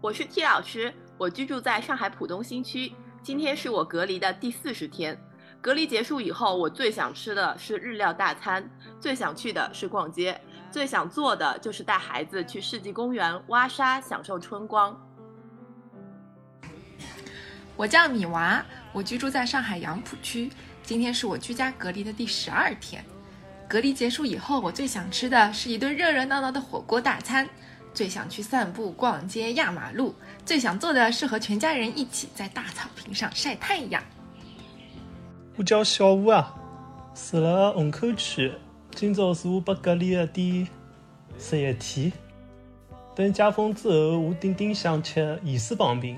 我是 T 老师，我居住在上海浦东新区。今天是我隔离的第四十天。隔离结束以后，我最想吃的是日料大餐，最想去的是逛街，最想做的就是带孩子去世纪公园挖沙，享受春光。我叫米娃，我居住在上海杨浦区。今天是我居家隔离的第十二天。隔离结束以后，我最想吃的是一顿热热闹闹的火锅大餐。最想去散步、逛街、压马路，最想做的是和全家人一起在大草坪上晒太阳。我叫小吴啊，住了虹口区。今朝是我被隔离的第十一天。等解封之后，我顶顶想吃盐水棒饼，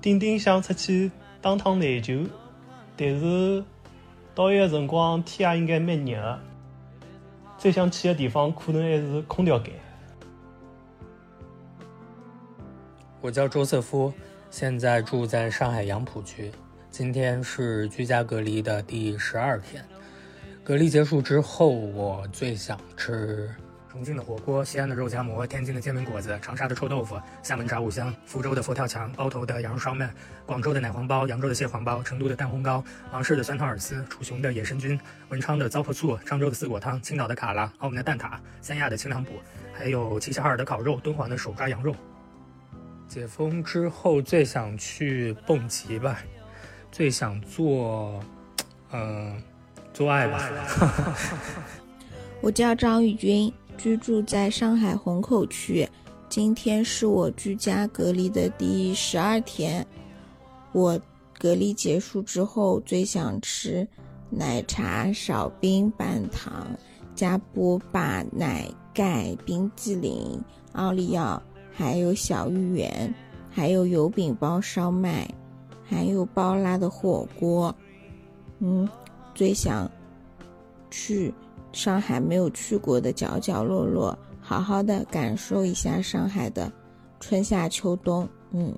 顶顶想出去打趟篮球，但是到一个辰光天也应该蛮热的，最想去的地方可能还是空调间。我叫周瑟夫，现在住在上海杨浦区。今天是居家隔离的第十二天。隔离结束之后，我最想吃重庆的火锅、西安的肉夹馍、天津的煎饼果子、长沙的臭豆腐、厦门炸五香、福州的佛跳墙、包头的羊肉烧麦、广州的奶黄包、扬州的蟹黄包、成都的蛋烘糕、芒市的酸汤饵丝、楚雄的野生菌、文昌的糟粕醋、漳州的四果汤、青岛的卡拉、澳门的蛋挞、三亚的清凉补，还有齐齐哈尔的烤肉、敦煌的手抓羊肉。解封之后最想去蹦极吧，最想做，嗯，做爱吧。我叫张宇军，居住在上海虹口区。今天是我居家隔离的第十二天。我隔离结束之后最想吃奶茶少冰半糖加波霸奶盖冰激凌奥利奥。还有小芋圆，还有油饼包烧麦，还有包拉的火锅。嗯，最想去上海没有去过的角角落落，好好的感受一下上海的春夏秋冬。嗯。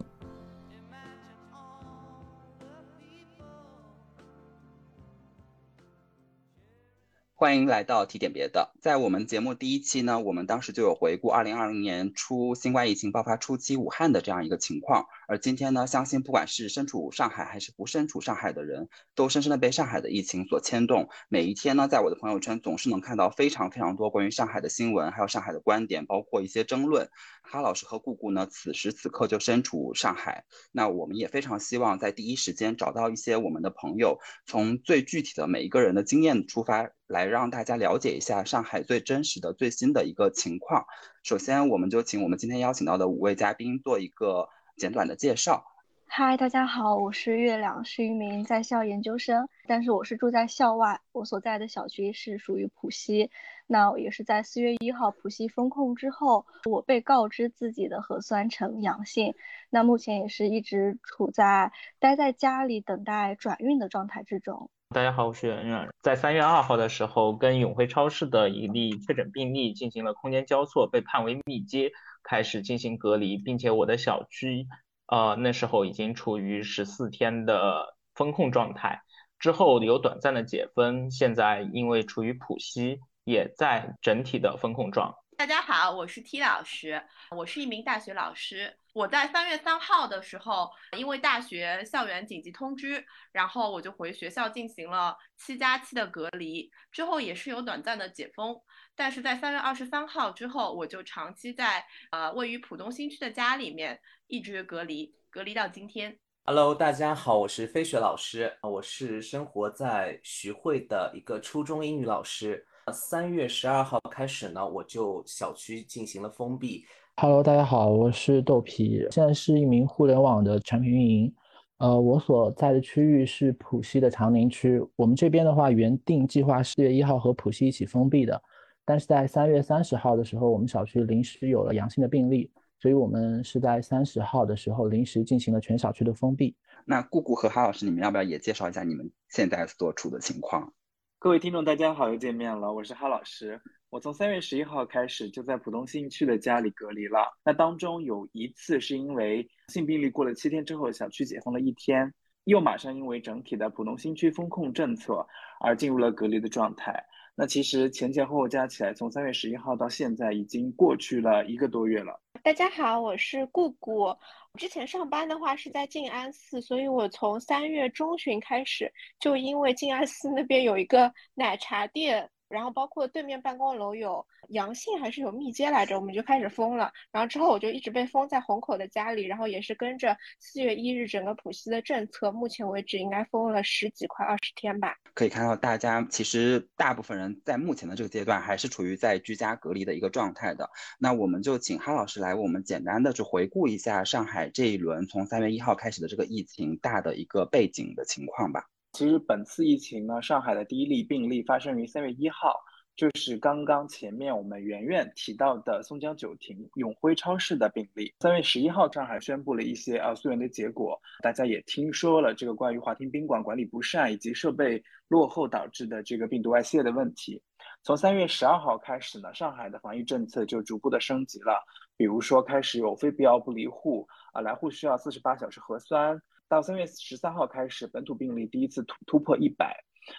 欢迎来到提点别的。在我们节目第一期呢，我们当时就有回顾二零二零年初新冠疫情爆发初期武汉的这样一个情况。而今天呢，相信不管是身处上海还是不身处上海的人，都深深的被上海的疫情所牵动。每一天呢，在我的朋友圈总是能看到非常非常多关于上海的新闻，还有上海的观点，包括一些争论。哈老师和姑姑呢，此时此刻就身处上海。那我们也非常希望在第一时间找到一些我们的朋友，从最具体的每一个人的经验出发。来让大家了解一下上海最真实的、最新的一个情况。首先，我们就请我们今天邀请到的五位嘉宾做一个简短的介绍。嗨，大家好，我是月亮，是一名在校研究生，但是我是住在校外，我所在的小区是属于浦西。那也是在四月一号浦西封控之后，我被告知自己的核酸呈阳性，那目前也是一直处在待在家里等待转运的状态之中。大家好，我是圆圆。在三月二号的时候，跟永辉超市的一例确诊病例进行了空间交错，被判为密接，开始进行隔离，并且我的小区，呃，那时候已经处于十四天的封控状态，之后有短暂的解封，现在因为处于浦西，也在整体的封控状。大家好，我是 T 老师，我是一名大学老师。我在三月三号的时候，因为大学校园紧急通知，然后我就回学校进行了七加七的隔离，之后也是有短暂的解封。但是在三月二十三号之后，我就长期在呃位于浦东新区的家里面一直隔离，隔离到今天。Hello，大家好，我是飞雪老师，我是生活在徐汇的一个初中英语老师。三月十二号开始呢，我就小区进行了封闭。Hello，大家好，我是豆皮，现在是一名互联网的产品运营。呃，我所在的区域是浦西的长宁区。我们这边的话，原定计划四月一号和浦西一起封闭的，但是在三月三十号的时候，我们小区临时有了阳性的病例，所以我们是在三十号的时候临时进行了全小区的封闭。那顾顾和哈老师，你们要不要也介绍一下你们现在所处的情况？各位听众，大家好，又见面了，我是哈老师。我从三月十一号开始就在浦东新区的家里隔离了。那当中有一次是因为性病例过了七天之后，小区解封了一天，又马上因为整体的浦东新区风控政策而进入了隔离的状态。那其实前前后后加起来，从三月十一号到现在已经过去了一个多月了。大家好，我是顾顾。之前上班的话是在静安寺，所以我从三月中旬开始，就因为静安寺那边有一个奶茶店。然后包括对面办公楼有阳性还是有密接来着，我们就开始封了。然后之后我就一直被封在虹口的家里，然后也是跟着四月一日整个浦西的政策，目前为止应该封了十几快二十天吧。可以看到，大家其实大部分人在目前的这个阶段还是处于在居家隔离的一个状态的。那我们就请哈老师来，我们简单的去回顾一下上海这一轮从三月一号开始的这个疫情大的一个背景的情况吧。其实本次疫情呢，上海的第一例病例发生于三月一号，就是刚刚前面我们圆圆提到的松江九亭永辉超市的病例。三月十一号，上海宣布了一些呃溯源的结果，大家也听说了这个关于华亭宾馆管理不善以及设备落后导致的这个病毒外泄的问题。从三月十二号开始呢，上海的防疫政策就逐步的升级了，比如说开始有非必要不离户啊，来沪需要四十八小时核酸。到三月十三号开始，本土病例第一次突突破一百。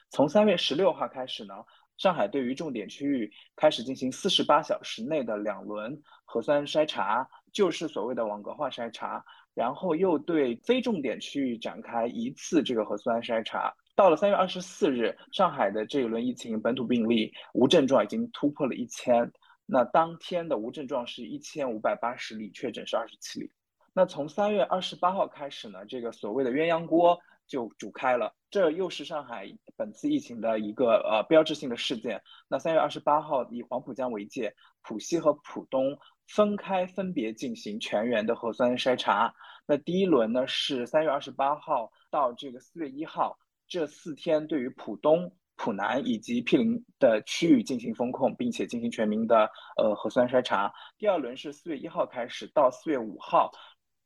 从三月十六号开始呢，上海对于重点区域开始进行四十八小时内的两轮核酸筛查，就是所谓的网格化筛查。然后又对非重点区域展开一次这个核酸筛查。到了三月二十四日，上海的这一轮疫情本土病例无症状已经突破了一千。那当天的无症状是一千五百八十例，确诊是二十七例。那从三月二十八号开始呢，这个所谓的鸳鸯锅就煮开了，这又是上海本次疫情的一个呃标志性的事件。那三月二十八号以黄浦江为界，浦西和浦东分开分别进行全员的核酸筛查。那第一轮呢是三月二十八号到这个四月一号，这四天对于浦东、浦南以及毗邻的区域进行封控，并且进行全民的呃核酸筛查。第二轮是四月一号开始到四月五号。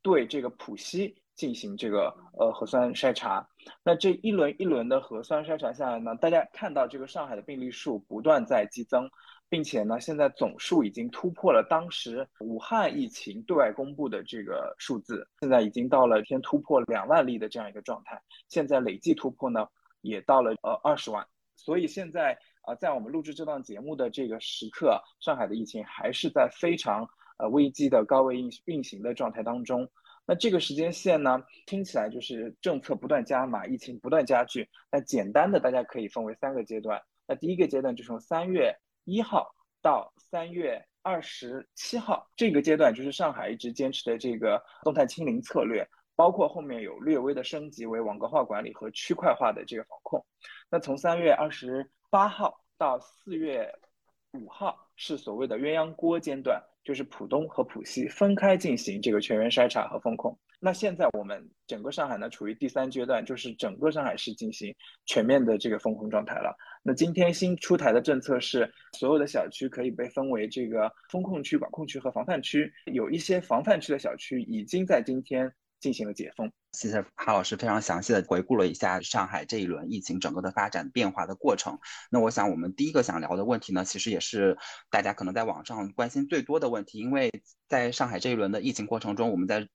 对这个浦西进行这个呃核酸筛查，那这一轮一轮的核酸筛查下来呢，大家看到这个上海的病例数不断在激增，并且呢，现在总数已经突破了当时武汉疫情对外公布的这个数字，现在已经到了一天突破两万例的这样一个状态，现在累计突破呢也到了呃二十万，所以现在啊在我们录制这档节目的这个时刻，上海的疫情还是在非常。呃，危机的高位运运行的状态当中，那这个时间线呢，听起来就是政策不断加码，疫情不断加剧。那简单的大家可以分为三个阶段。那第一个阶段就是从三月一号到三月二十七号，这个阶段就是上海一直坚持的这个动态清零策略，包括后面有略微的升级为网格化管理和区块化的这个防控。那从三月二十八号到四月五号是所谓的鸳鸯锅阶段。就是浦东和浦西分开进行这个全员筛查和风控。那现在我们整个上海呢处于第三阶段，就是整个上海市进行全面的这个风控状态了。那今天新出台的政策是，所有的小区可以被分为这个风控区、管控区和防范区。有一些防范区的小区已经在今天。进行了解封。谢谢哈老师非常详细的回顾了一下上海这一轮疫情整个的发展变化的过程。那我想我们第一个想聊的问题呢，其实也是大家可能在网上关心最多的问题，因为在上海这一轮的疫情过程中，我们在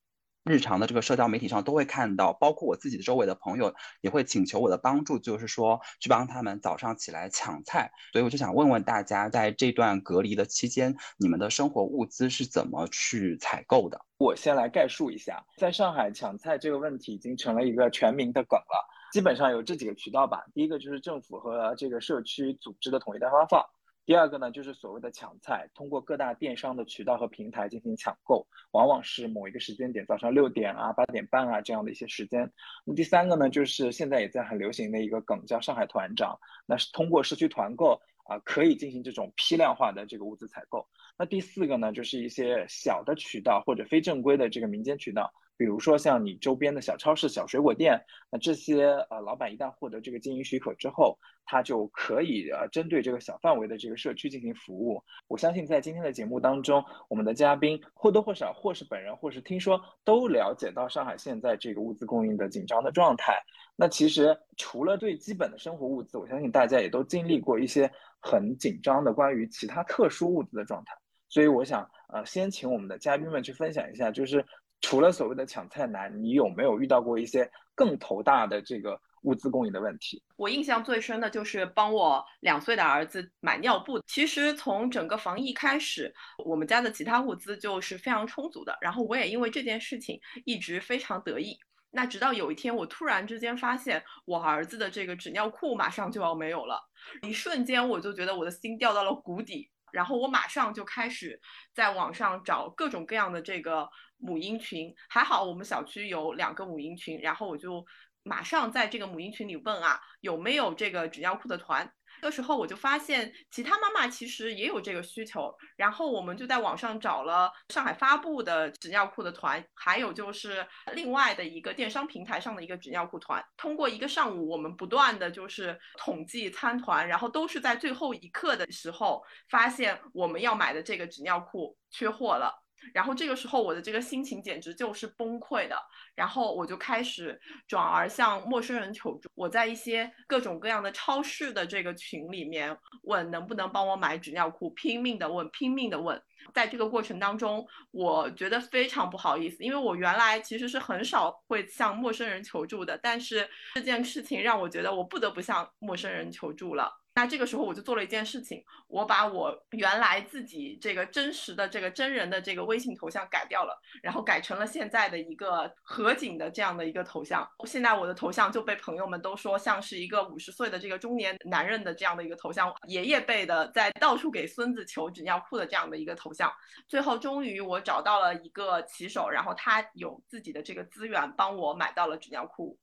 日常的这个社交媒体上都会看到，包括我自己周围的朋友也会请求我的帮助，就是说去帮他们早上起来抢菜。所以我就想问问大家，在这段隔离的期间，你们的生活物资是怎么去采购的？我先来概述一下，在上海抢菜这个问题已经成了一个全民的梗了。基本上有这几个渠道吧，第一个就是政府和这个社区组织的统一代发放。第二个呢，就是所谓的抢菜，通过各大电商的渠道和平台进行抢购，往往是某一个时间点，早上六点啊、八点半啊这样的一些时间。那第三个呢，就是现在也在很流行的一个梗，叫上海团长，那是通过社区团购啊，可以进行这种批量化的这个物资采购。那第四个呢，就是一些小的渠道或者非正规的这个民间渠道。比如说像你周边的小超市、小水果店，那这些呃老板一旦获得这个经营许可之后，他就可以呃针对这个小范围的这个社区进行服务。我相信在今天的节目当中，我们的嘉宾或多或少，或是本人，或是听说，都了解到上海现在这个物资供应的紧张的状态。那其实除了最基本的生活物资，我相信大家也都经历过一些很紧张的关于其他特殊物资的状态。所以我想呃先请我们的嘉宾们去分享一下，就是。除了所谓的抢菜难，你有没有遇到过一些更头大的这个物资供应的问题。我印象最深的就是帮我两岁的儿子买尿布。其实从整个防疫开始，我们家的其他物资就是非常充足的。然后我也因为这件事情一直非常得意。那直到有一天，我突然之间发现我儿子的这个纸尿裤马上就要没有了，一瞬间我就觉得我的心掉到了谷底。然后我马上就开始在网上找各种各样的这个母婴群，还好我们小区有两个母婴群，然后我就马上在这个母婴群里问啊，有没有这个纸尿裤的团。这时候我就发现，其他妈妈其实也有这个需求，然后我们就在网上找了上海发布的纸尿裤的团，还有就是另外的一个电商平台上的一个纸尿裤团。通过一个上午，我们不断的就是统计参团，然后都是在最后一刻的时候发现我们要买的这个纸尿裤缺货了。然后这个时候我的这个心情简直就是崩溃的，然后我就开始转而向陌生人求助。我在一些各种各样的超市的这个群里面问能不能帮我买纸尿裤，拼命的问，拼命的问。在这个过程当中，我觉得非常不好意思，因为我原来其实是很少会向陌生人求助的，但是这件事情让我觉得我不得不向陌生人求助了。那这个时候我就做了一件事情，我把我原来自己这个真实的这个真人的这个微信头像改掉了，然后改成了现在的一个合景的这样的一个头像。现在我的头像就被朋友们都说像是一个五十岁的这个中年男人的这样的一个头像，爷爷辈的在到处给孙子求纸尿裤的这样的一个头像。最后终于我找到了一个骑手，然后他有自己的这个资源，帮我买到了纸尿裤。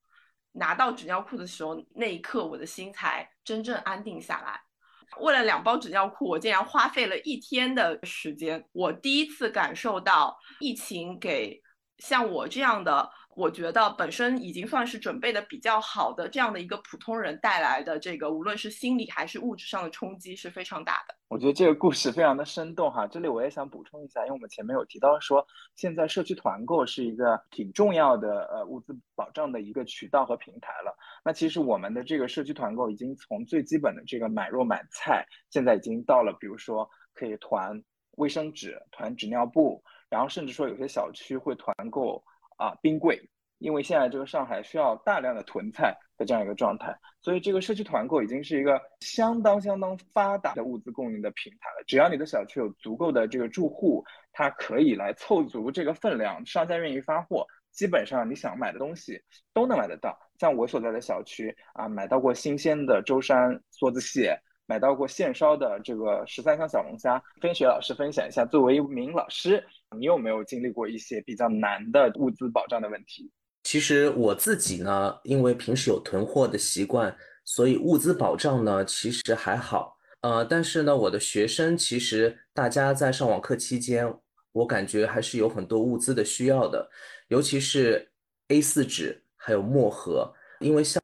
拿到纸尿裤的时候，那一刻我的心才真正安定下来。为了两包纸尿裤，我竟然花费了一天的时间。我第一次感受到疫情给像我这样的。我觉得本身已经算是准备的比较好的这样的一个普通人带来的这个，无论是心理还是物质上的冲击是非常大的。我觉得这个故事非常的生动哈，这里我也想补充一下，因为我们前面有提到说，现在社区团购是一个挺重要的呃物资保障的一个渠道和平台了。那其实我们的这个社区团购已经从最基本的这个买肉买菜，现在已经到了比如说可以团卫生纸、团纸尿布，然后甚至说有些小区会团购。啊，冰柜，因为现在这个上海需要大量的囤菜的这样一个状态，所以这个社区团购已经是一个相当相当发达的物资供应的平台了。只要你的小区有足够的这个住户，他可以来凑足这个分量，商家愿意发货，基本上你想买的东西都能买得到。像我所在的小区啊，买到过新鲜的舟山梭子蟹，买到过现烧的这个十三香小龙虾。跟雪老师分享一下，作为一名老师。你有没有经历过一些比较难的物资保障的问题？其实我自己呢，因为平时有囤货的习惯，所以物资保障呢其实还好。呃，但是呢，我的学生其实大家在上网课期间，我感觉还是有很多物资的需要的，尤其是 A4 纸还有墨盒，因为像。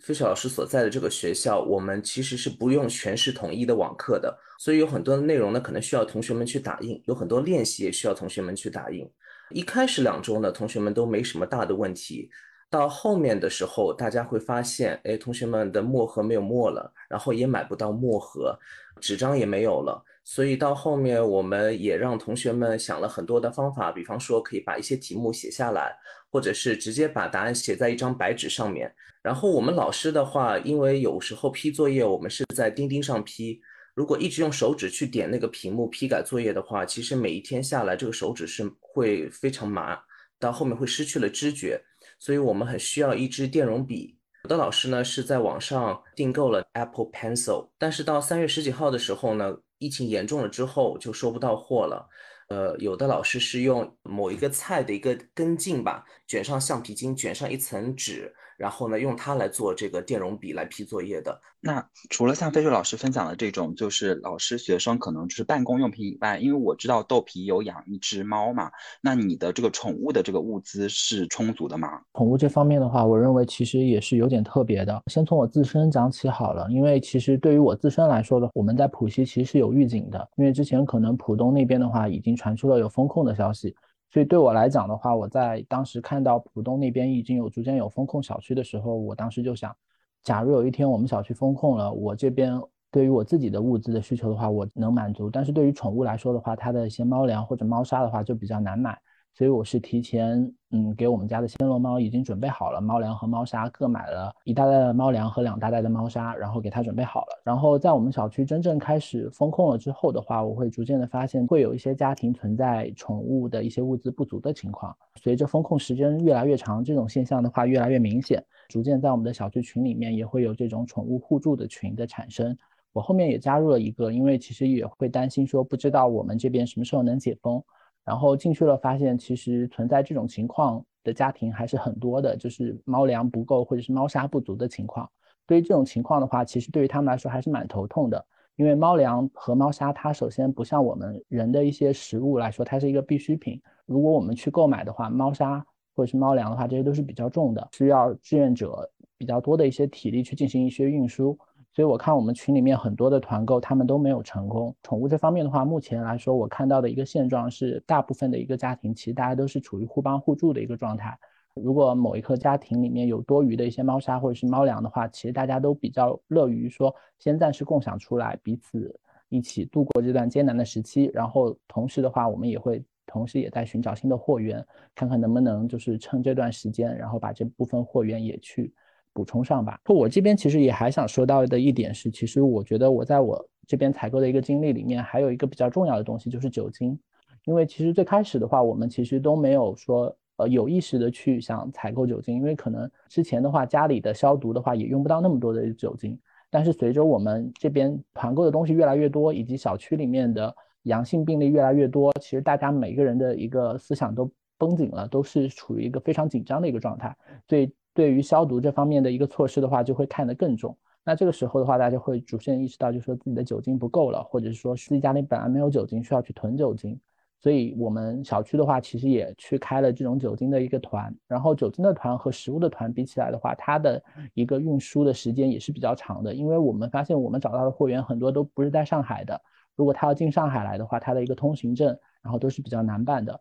飞雪老师所在的这个学校，我们其实是不用全市统一的网课的，所以有很多的内容呢，可能需要同学们去打印，有很多练习也需要同学们去打印。一开始两周呢，同学们都没什么大的问题，到后面的时候，大家会发现，哎，同学们的墨盒没有墨了，然后也买不到墨盒，纸张也没有了，所以到后面我们也让同学们想了很多的方法，比方说可以把一些题目写下来。或者是直接把答案写在一张白纸上面，然后我们老师的话，因为有时候批作业我们是在钉钉上批，如果一直用手指去点那个屏幕批改作业的话，其实每一天下来这个手指是会非常麻，到后面会失去了知觉，所以我们很需要一支电容笔。有的老师呢是在网上订购了 Apple Pencil，但是到三月十几号的时候呢，疫情严重了之后就收不到货了。呃，有的老师是用某一个菜的一个根茎吧，卷上橡皮筋，卷上一层纸，然后呢，用它来做这个电容笔来批作业的。那除了像飞雪老师分享的这种，就是老师学生可能就是办公用品以外，因为我知道豆皮有养一只猫嘛，那你的这个宠物的这个物资是充足的吗？宠物这方面的话，我认为其实也是有点特别的。先从我自身讲起好了，因为其实对于我自身来说的，我们在浦西其实是有预警的，因为之前可能浦东那边的话已经。传出了有风控的消息，所以对我来讲的话，我在当时看到浦东那边已经有逐渐有风控小区的时候，我当时就想，假如有一天我们小区风控了，我这边对于我自己的物资的需求的话，我能满足，但是对于宠物来说的话，它的一些猫粮或者猫砂的话就比较难买，所以我是提前，嗯，给我们家的暹罗猫已经准备好了猫粮和猫砂，各买了一大袋的猫粮和两大袋的猫砂，然后给它准备好了。然后在我们小区真正开始封控了之后的话，我会逐渐的发现，会有一些家庭存在宠物的一些物资不足的情况。随着封控时间越来越长，这种现象的话越来越明显，逐渐在我们的小区群里面也会有这种宠物互助的群的产生。我后面也加入了一个，因为其实也会担心说，不知道我们这边什么时候能解封。然后进去了，发现其实存在这种情况的家庭还是很多的，就是猫粮不够或者是猫砂不足的情况。对于这种情况的话，其实对于他们来说还是蛮头痛的，因为猫粮和猫砂它首先不像我们人的一些食物来说，它是一个必需品。如果我们去购买的话，猫砂或者是猫粮的话，这些都是比较重的，需要志愿者比较多的一些体力去进行一些运输。所以我看我们群里面很多的团购，他们都没有成功。宠物这方面的话，目前来说，我看到的一个现状是，大部分的一个家庭其实大家都是处于互帮互助的一个状态。如果某一个家庭里面有多余的一些猫砂或者是猫粮的话，其实大家都比较乐于说先暂时共享出来，彼此一起度过这段艰难的时期。然后同时的话，我们也会同时也在寻找新的货源，看看能不能就是趁这段时间，然后把这部分货源也去。补充上吧。我这边其实也还想说到的一点是，其实我觉得我在我这边采购的一个经历里面，还有一个比较重要的东西就是酒精。因为其实最开始的话，我们其实都没有说呃有意识的去想采购酒精，因为可能之前的话家里的消毒的话也用不到那么多的酒精。但是随着我们这边团购的东西越来越多，以及小区里面的阳性病例越来越多，其实大家每个人的一个思想都绷紧了，都是处于一个非常紧张的一个状态，所以。对于消毒这方面的一个措施的话，就会看得更重。那这个时候的话，大家会逐渐意识到，就说自己的酒精不够了，或者是说自己家里本来没有酒精，需要去囤酒精。所以我们小区的话，其实也去开了这种酒精的一个团。然后酒精的团和食物的团比起来的话，它的一个运输的时间也是比较长的。因为我们发现，我们找到的货源很多都不是在上海的。如果他要进上海来的话，他的一个通行证，然后都是比较难办的。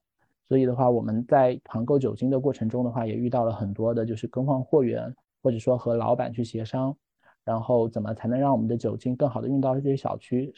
所以的话，我们在团购酒精的过程中的话，也遇到了很多的，就是更换货源，或者说和老板去协商，然后怎么才能让我们的酒精更好的运到这些小区，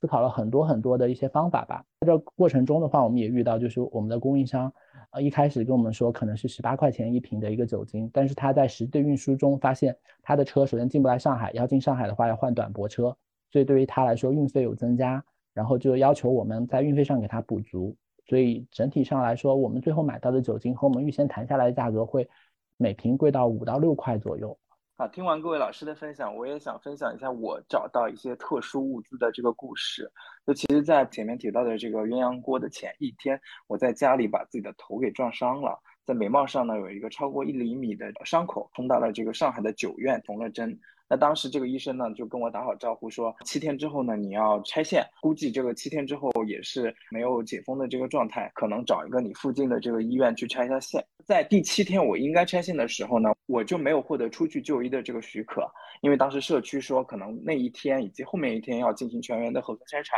思考了很多很多的一些方法吧。在这过程中的话，我们也遇到，就是我们的供应商，呃，一开始跟我们说可能是十八块钱一瓶的一个酒精，但是他在实际运输中发现，他的车首先进不来上海，要进上海的话要换短驳车，所以对于他来说运费有增加，然后就要求我们在运费上给他补足。所以整体上来说，我们最后买到的酒精和我们预先谈下来的价格会每瓶贵到五到六块左右。好，听完各位老师的分享，我也想分享一下我找到一些特殊物资的这个故事。就其实，在前面提到的这个鸳鸯锅的前一天，我在家里把自己的头给撞伤了，在眉毛上呢有一个超过一厘米的伤口，冲到了这个上海的九院缝了针。那当时这个医生呢，就跟我打好招呼说，七天之后呢，你要拆线。估计这个七天之后也是没有解封的这个状态，可能找一个你附近的这个医院去拆一下线。在第七天我应该拆线的时候呢，我就没有获得出去就医的这个许可，因为当时社区说可能那一天以及后面一天要进行全员的核酸筛查，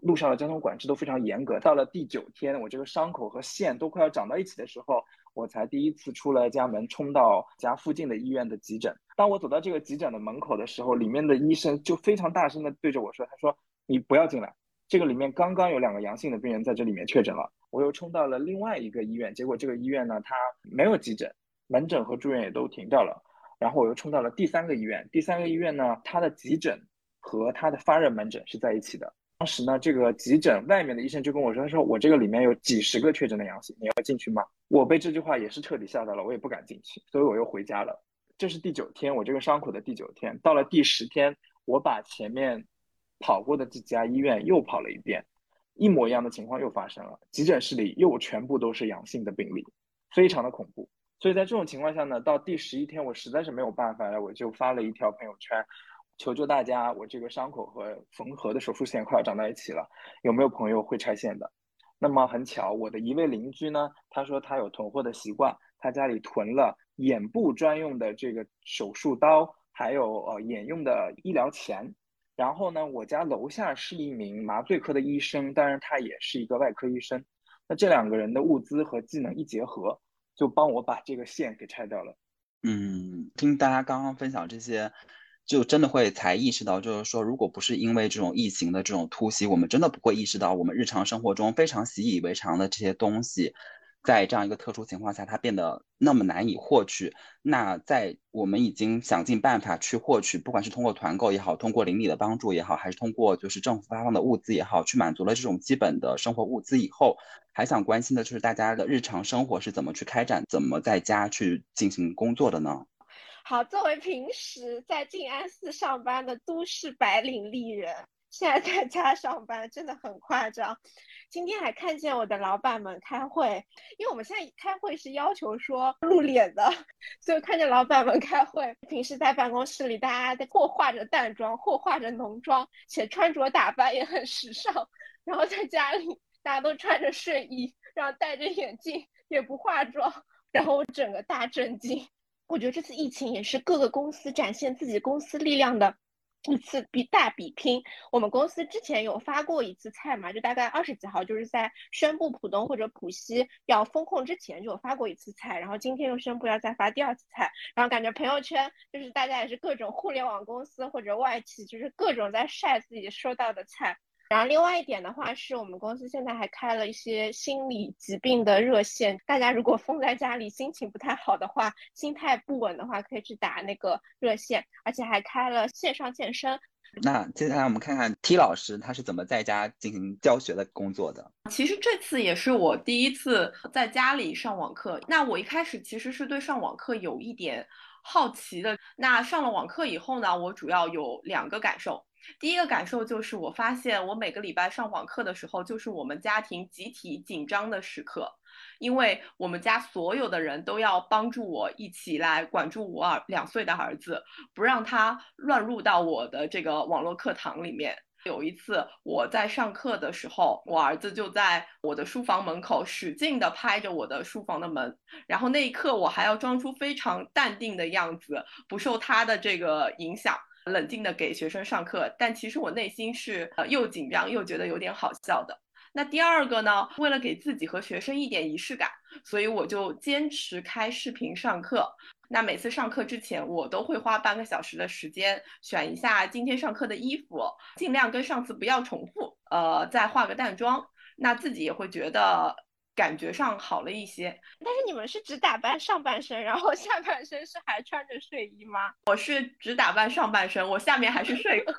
路上的交通管制都非常严格。到了第九天，我这个伤口和线都快要长到一起的时候。我才第一次出了家门，冲到家附近的医院的急诊。当我走到这个急诊的门口的时候，里面的医生就非常大声的对着我说：“他说你不要进来，这个里面刚刚有两个阳性的病人在这里面确诊了。”我又冲到了另外一个医院，结果这个医院呢，它没有急诊，门诊和住院也都停掉了。然后我又冲到了第三个医院，第三个医院呢，它的急诊和它的发热门诊是在一起的。当时呢，这个急诊外面的医生就跟我说：“他说我这个里面有几十个确诊的阳性，你要进去吗？”我被这句话也是彻底吓到了，我也不敢进去，所以我又回家了。这是第九天，我这个伤口的第九天。到了第十天，我把前面跑过的这家医院又跑了一遍，一模一样的情况又发生了，急诊室里又全部都是阳性的病例，非常的恐怖。所以在这种情况下呢，到第十一天，我实在是没有办法了，我就发了一条朋友圈。求救大家！我这个伤口和缝合的手术线快要长到一起了，有没有朋友会拆线的？那么很巧，我的一位邻居呢，他说他有囤货的习惯，他家里囤了眼部专用的这个手术刀，还有呃眼用的医疗钳。然后呢，我家楼下是一名麻醉科的医生，当然他也是一个外科医生。那这两个人的物资和技能一结合，就帮我把这个线给拆掉了。嗯，听大家刚刚分享这些。就真的会才意识到，就是说，如果不是因为这种疫情的这种突袭，我们真的不会意识到我们日常生活中非常习以为常的这些东西，在这样一个特殊情况下，它变得那么难以获取。那在我们已经想尽办法去获取，不管是通过团购也好，通过邻里的帮助也好，还是通过就是政府发放的物资也好，去满足了这种基本的生活物资以后，还想关心的就是大家的日常生活是怎么去开展，怎么在家去进行工作的呢？好，作为平时在静安寺上班的都市白领丽人，现在在家上班真的很夸张。今天还看见我的老板们开会，因为我们现在开会是要求说露脸的，所以看见老板们开会。平时在办公室里，大家在或化着淡妆，或化着浓妆，且穿着打扮也很时尚。然后在家里，大家都穿着睡衣，然后戴着眼镜，也不化妆，然后我整个大震惊。我觉得这次疫情也是各个公司展现自己公司力量的一次比大比拼。我们公司之前有发过一次菜嘛，就大概二十几号，就是在宣布浦东或者浦西要封控之前就有发过一次菜，然后今天又宣布要再发第二次菜，然后感觉朋友圈就是大家也是各种互联网公司或者外企，就是各种在晒自己收到的菜。然后另外一点的话，是我们公司现在还开了一些心理疾病的热线，大家如果封在家里，心情不太好的话，心态不稳的话，可以去打那个热线，而且还开了线上健身。那接下来我们看看 T 老师他是怎么在家进行教学的工作的。其实这次也是我第一次在家里上网课。那我一开始其实是对上网课有一点好奇的。那上了网课以后呢，我主要有两个感受。第一个感受就是，我发现我每个礼拜上网课的时候，就是我们家庭集体紧张的时刻，因为我们家所有的人都要帮助我一起来管住我儿两岁的儿子，不让他乱入到我的这个网络课堂里面。有一次我在上课的时候，我儿子就在我的书房门口使劲地拍着我的书房的门，然后那一刻我还要装出非常淡定的样子，不受他的这个影响。冷静的给学生上课，但其实我内心是呃又紧张又觉得有点好笑的。那第二个呢，为了给自己和学生一点仪式感，所以我就坚持开视频上课。那每次上课之前，我都会花半个小时的时间选一下今天上课的衣服，尽量跟上次不要重复，呃，再化个淡妆，那自己也会觉得。感觉上好了一些，但是你们是只打扮上半身，然后下半身是还穿着睡衣吗？我是只打扮上半身，我下面还是睡裤。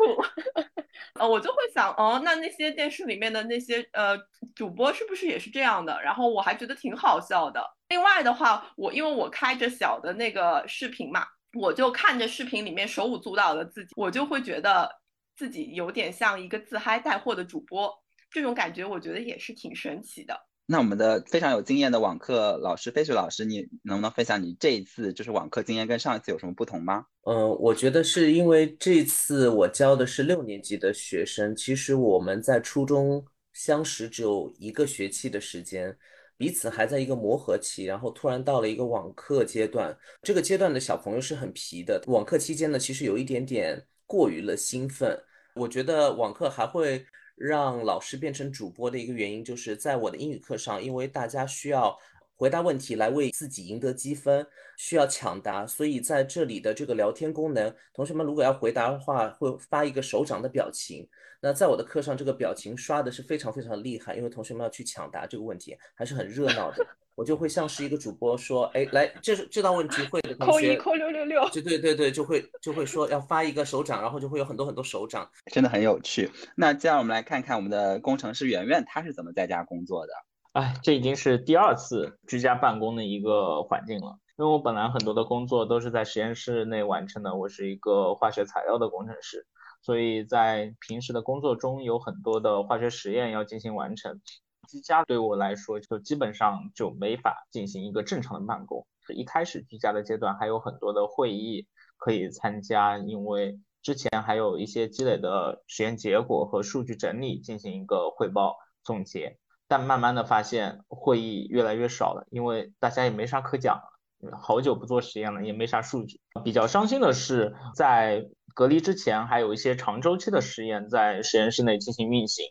呃，我就会想，哦，那那些电视里面的那些呃主播是不是也是这样的？然后我还觉得挺好笑的。另外的话，我因为我开着小的那个视频嘛，我就看着视频里面手舞足蹈的自己，我就会觉得自己有点像一个自嗨带货的主播，这种感觉我觉得也是挺神奇的。那我们的非常有经验的网课老师飞雪老师，你能不能分享你这一次就是网课经验跟上一次有什么不同吗？嗯，我觉得是因为这次我教的是六年级的学生，其实我们在初中相识只有一个学期的时间，彼此还在一个磨合期，然后突然到了一个网课阶段，这个阶段的小朋友是很皮的。网课期间呢，其实有一点点过于了兴奋，我觉得网课还会。让老师变成主播的一个原因，就是在我的英语课上，因为大家需要回答问题来为自己赢得积分，需要抢答，所以在这里的这个聊天功能，同学们如果要回答的话，会发一个手掌的表情。那在我的课上，这个表情刷的是非常非常厉害，因为同学们要去抢答这个问题，还是很热闹的。我就会像是一个主播说，哎，来，这是这道问题会的同学，扣一扣六六六，就对对对，就会就会说要发一个手掌，然后就会有很多很多手掌，真的很有趣。那接下来我们来看看我们的工程师圆圆，他是怎么在家工作的？哎，这已经是第二次居家办公的一个环境了。因为我本来很多的工作都是在实验室内完成的，我是一个化学材料的工程师，所以在平时的工作中有很多的化学实验要进行完成。居家对我来说，就基本上就没法进行一个正常的办公。一开始居家的阶段，还有很多的会议可以参加，因为之前还有一些积累的实验结果和数据整理进行一个汇报总结。但慢慢的发现会议越来越少了，因为大家也没啥可讲了，好久不做实验了，也没啥数据。比较伤心的是，在隔离之前，还有一些长周期的实验在实验室内进行运行。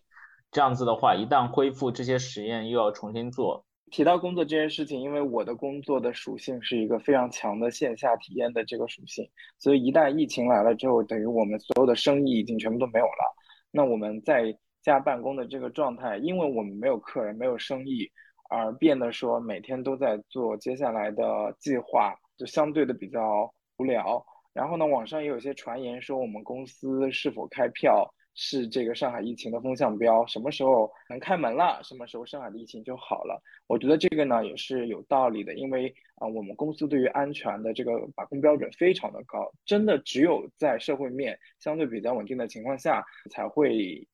这样子的话，一旦恢复这些实验，又要重新做。提到工作这件事情，因为我的工作的属性是一个非常强的线下体验的这个属性，所以一旦疫情来了之后，等于我们所有的生意已经全部都没有了。那我们在家办公的这个状态，因为我们没有客人，没有生意，而变得说每天都在做接下来的计划，就相对的比较无聊。然后呢，网上也有些传言说我们公司是否开票是这个上海疫情的风向标，什么时候能开门了，什么时候上海的疫情就好了。我觉得这个呢也是有道理的，因为啊，我们公司对于安全的这个把控标准非常的高，真的只有在社会面相对比较稳定的情况下，才会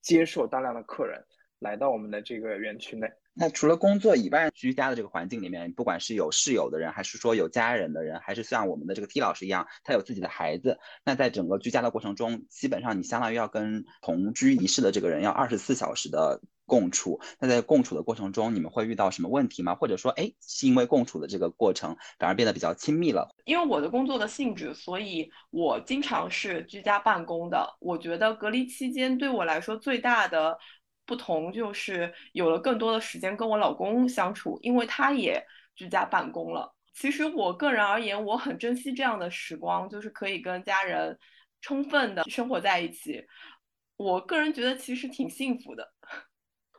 接受大量的客人来到我们的这个园区内。那除了工作以外，居家的这个环境里面，不管是有室友的人，还是说有家人的人，还是像我们的这个 T 老师一样，他有自己的孩子，那在整个居家的过程中，基本上你相当于要跟同居一室的这个人要二十四小时的共处。那在共处的过程中，你们会遇到什么问题吗？或者说，哎，是因为共处的这个过程反而变得比较亲密了？因为我的工作的性质，所以我经常是居家办公的。我觉得隔离期间对我来说最大的。不同就是有了更多的时间跟我老公相处，因为他也居家办公了。其实我个人而言，我很珍惜这样的时光，就是可以跟家人充分的生活在一起。我个人觉得其实挺幸福的。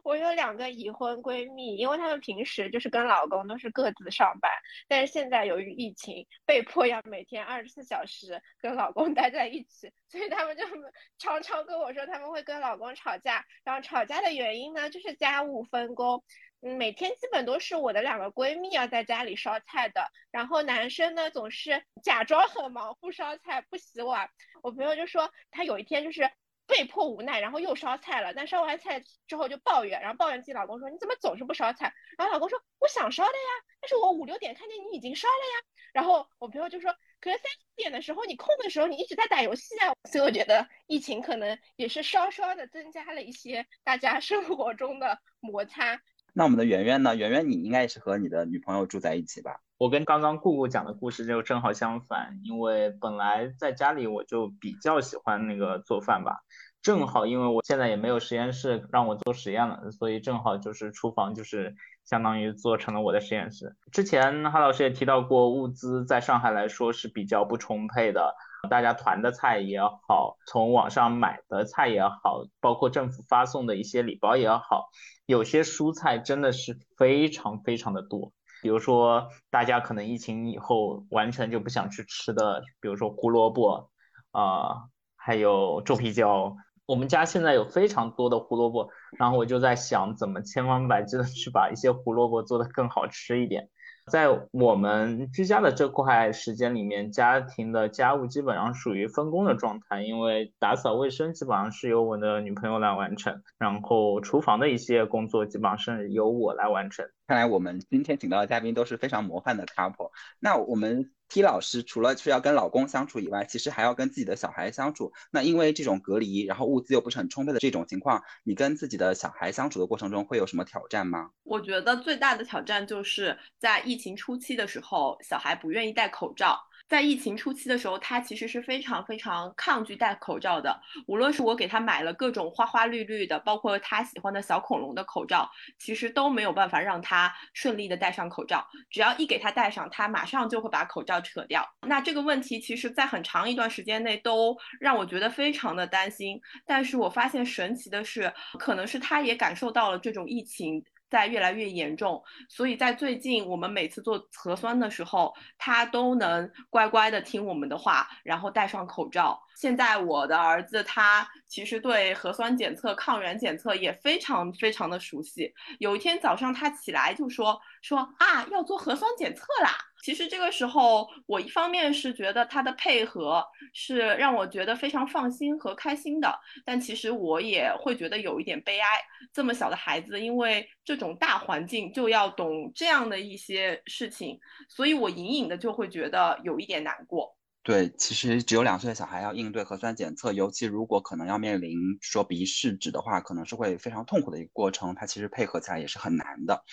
我有两个已婚闺蜜，因为她们平时就是跟老公都是各自上班，但是现在由于疫情，被迫要每天二十四小时跟老公 待在一起，所以她们就 常常跟我说，他们会跟老公吵架，然后吵架的原因呢，就是家务分工，嗯，每天基本都是我的两个闺蜜要在家里烧菜的，然后男生呢总是假装很忙，不烧菜不洗碗。我朋友就说他有一天就是。被迫无奈，然后又烧菜了。但烧完菜之后就抱怨，然后抱怨自己老公说：“你怎么总是不烧菜？”然后老公说：“我想烧的呀，但是我五六点看见你已经烧了呀。”然后我朋友就说：“可是三点的时候你空的时候你一直在打游戏啊。”所以我觉得疫情可能也是稍稍的增加了一些大家生活中的摩擦。那我们的圆圆呢？圆圆，你应该也是和你的女朋友住在一起吧？我跟刚刚姑姑讲的故事就正好相反，因为本来在家里我就比较喜欢那个做饭吧，正好因为我现在也没有实验室让我做实验了，所以正好就是厨房就是相当于做成了我的实验室。之前哈老师也提到过，物资在上海来说是比较不充沛的，大家团的菜也好，从网上买的菜也好，包括政府发送的一些礼包也好，有些蔬菜真的是非常非常的多。比如说，大家可能疫情以后完全就不想去吃的，比如说胡萝卜，啊，还有皱皮椒。我们家现在有非常多的胡萝卜，然后我就在想，怎么千方百计的去把一些胡萝卜做得更好吃一点。在我们居家的这块时间里面，家庭的家务基本上属于分工的状态，因为打扫卫生基本上是由我的女朋友来完成，然后厨房的一些工作基本上是由我来完成。看来我们今天请到的嘉宾都是非常模范的 couple。那我们 T 老师除了是要跟老公相处以外，其实还要跟自己的小孩相处。那因为这种隔离，然后物资又不是很充沛的这种情况，你跟自己的小孩相处的过程中会有什么挑战吗？我觉得最大的挑战就是在疫情初期的时候，小孩不愿意戴口罩。在疫情初期的时候，他其实是非常非常抗拒戴口罩的。无论是我给他买了各种花花绿绿的，包括他喜欢的小恐龙的口罩，其实都没有办法让他顺利的戴上口罩。只要一给他戴上，他马上就会把口罩扯掉。那这个问题，其实在很长一段时间内都让我觉得非常的担心。但是我发现神奇的是，可能是他也感受到了这种疫情。在越来越严重，所以在最近我们每次做核酸的时候，他都能乖乖的听我们的话，然后戴上口罩。现在我的儿子他其实对核酸检测、抗原检测也非常非常的熟悉。有一天早上他起来就说说啊要做核酸检测啦。其实这个时候我一方面是觉得他的配合是让我觉得非常放心和开心的，但其实我也会觉得有一点悲哀。这么小的孩子，因为这种大环境就要懂这样的一些事情，所以我隐隐的就会觉得有一点难过。对，其实只有两岁的小孩要应对核酸检测，尤其如果可能要面临说鼻试纸的话，可能是会非常痛苦的一个过程。他其实配合起来也是很难的。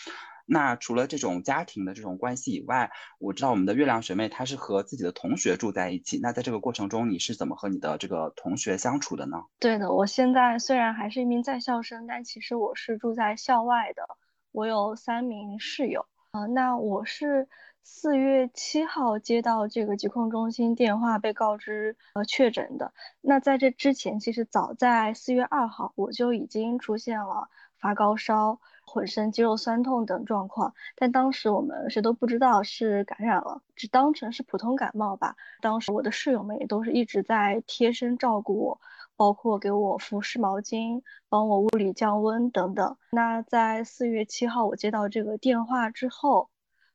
那除了这种家庭的这种关系以外，我知道我们的月亮学妹她是和自己的同学住在一起。那在这个过程中，你是怎么和你的这个同学相处的呢？对的，我现在虽然还是一名在校生，但其实我是住在校外的。我有三名室友呃，那我是。四月七号接到这个疾控中心电话，被告知呃确诊的。那在这之前，其实早在四月二号，我就已经出现了发高烧、浑身肌肉酸痛等状况。但当时我们谁都不知道是感染了，只当成是普通感冒吧。当时我的室友们也都是一直在贴身照顾我，包括给我敷湿毛巾、帮我物理降温等等。那在四月七号我接到这个电话之后，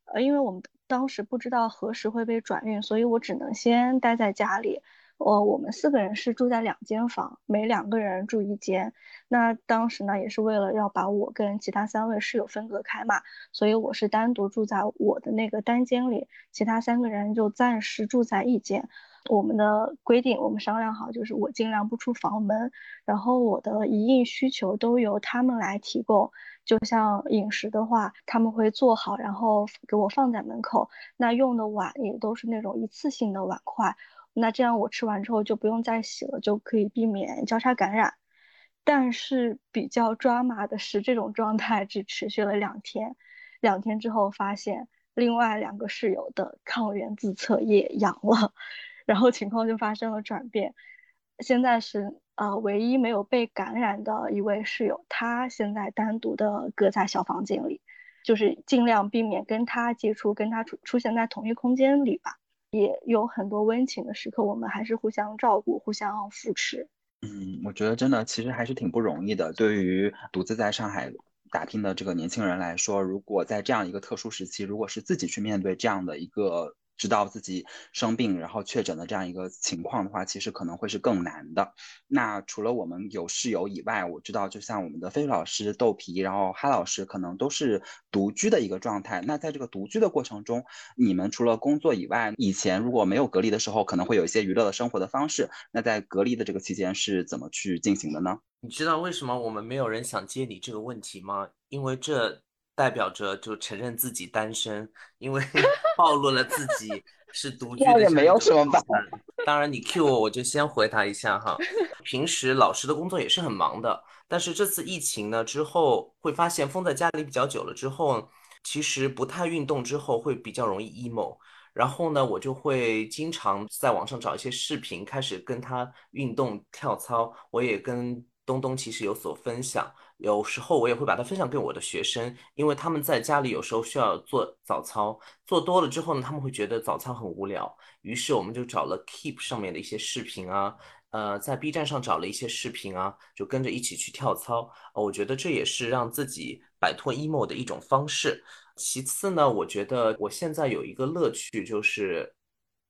呃，因为我们当时不知道何时会被转运，所以我只能先待在家里。呃，我们四个人是住在两间房，每两个人住一间。那当时呢，也是为了要把我跟其他三位室友分隔开嘛，所以我是单独住在我的那个单间里，其他三个人就暂时住在一间。我们的规定，我们商量好，就是我尽量不出房门，然后我的一应需求都由他们来提供。就像饮食的话，他们会做好，然后给我放在门口。那用的碗也都是那种一次性的碗筷。那这样我吃完之后就不用再洗了，就可以避免交叉感染。但是比较抓马的是，这种状态只持续了两天，两天之后发现另外两个室友的抗原自测也阳了，然后情况就发生了转变。现在是呃唯一没有被感染的一位室友，他现在单独的隔在小房间里，就是尽量避免跟他接触，跟他出出现在同一空间里吧。也有很多温情的时刻，我们还是互相照顾、互相扶持。嗯，我觉得真的其实还是挺不容易的。对于独自在上海打拼的这个年轻人来说，如果在这样一个特殊时期，如果是自己去面对这样的一个。知道自己生病，然后确诊的这样一个情况的话，其实可能会是更难的。那除了我们有室友以外，我知道就像我们的飞飞老师、豆皮，然后哈老师，可能都是独居的一个状态。那在这个独居的过程中，你们除了工作以外，以前如果没有隔离的时候，可能会有一些娱乐的生活的方式。那在隔离的这个期间是怎么去进行的呢？你知道为什么我们没有人想接你这个问题吗？因为这。代表着就承认自己单身，因为 暴露了自己是独居的。也没有什么办法。当然，你 Q 我，我就先回答一下哈。平时老师的工作也是很忙的，但是这次疫情呢之后，会发现封在家里比较久了之后，其实不太运动之后会比较容易 emo。然后呢，我就会经常在网上找一些视频，开始跟他运动跳操。我也跟东东其实有所分享。有时候我也会把它分享给我的学生，因为他们在家里有时候需要做早操，做多了之后呢，他们会觉得早操很无聊，于是我们就找了 Keep 上面的一些视频啊，呃，在 B 站上找了一些视频啊，就跟着一起去跳操。我觉得这也是让自己摆脱 emo 的一种方式。其次呢，我觉得我现在有一个乐趣就是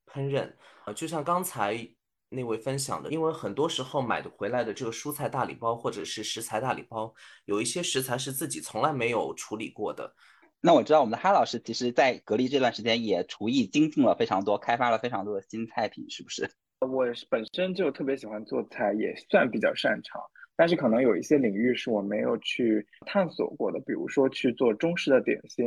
烹饪，呃，就像刚才。那位分享的，因为很多时候买的回来的这个蔬菜大礼包或者是食材大礼包，有一些食材是自己从来没有处理过的。那我知道我们的哈老师，其实在隔离这段时间也厨艺精进了非常多，开发了非常多的新菜品，是不是？我本身就特别喜欢做菜，也算比较擅长，但是可能有一些领域是我没有去探索过的，比如说去做中式的点心，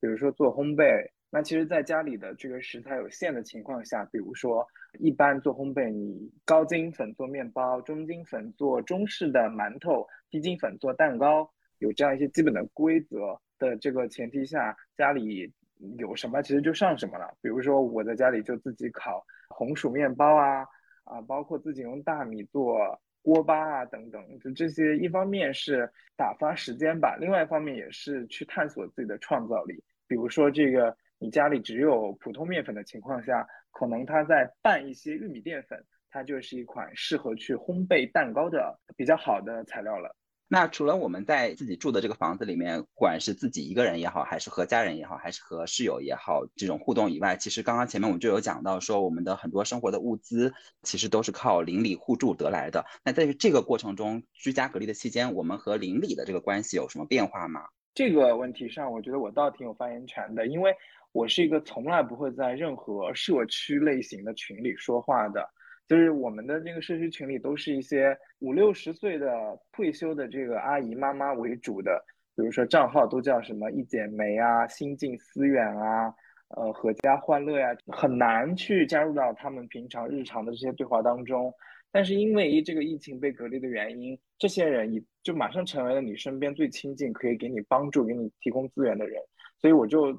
比如说做烘焙。那其实，在家里的这个食材有限的情况下，比如说，一般做烘焙，你高筋粉做面包，中筋粉做中式的馒头，低筋粉做蛋糕，有这样一些基本的规则的这个前提下，家里有什么其实就上什么了。比如说，我在家里就自己烤红薯面包啊，啊，包括自己用大米做锅巴啊等等，就这些，一方面是打发时间吧，另外一方面也是去探索自己的创造力。比如说这个。你家里只有普通面粉的情况下，可能它在拌一些玉米淀粉，它就是一款适合去烘焙蛋糕的比较好的材料了。那除了我们在自己住的这个房子里面，不管是自己一个人也好，还是和家人也好，还是和室友也好，这种互动以外，其实刚刚前面我们就有讲到说，我们的很多生活的物资其实都是靠邻里互助得来的。那在这个过程中，居家隔离的期间，我们和邻里的这个关系有什么变化吗？这个问题上，我觉得我倒挺有发言权的，因为。我是一个从来不会在任何社区类型的群里说话的，就是我们的这个社区群里都是一些五六十岁的退休的这个阿姨妈妈为主的，比如说账号都叫什么一剪梅啊、心静思远啊、呃阖家欢乐呀，很难去加入到他们平常日常的这些对话当中。但是因为这个疫情被隔离的原因，这些人也就马上成为了你身边最亲近、可以给你帮助、给你提供资源的人，所以我就。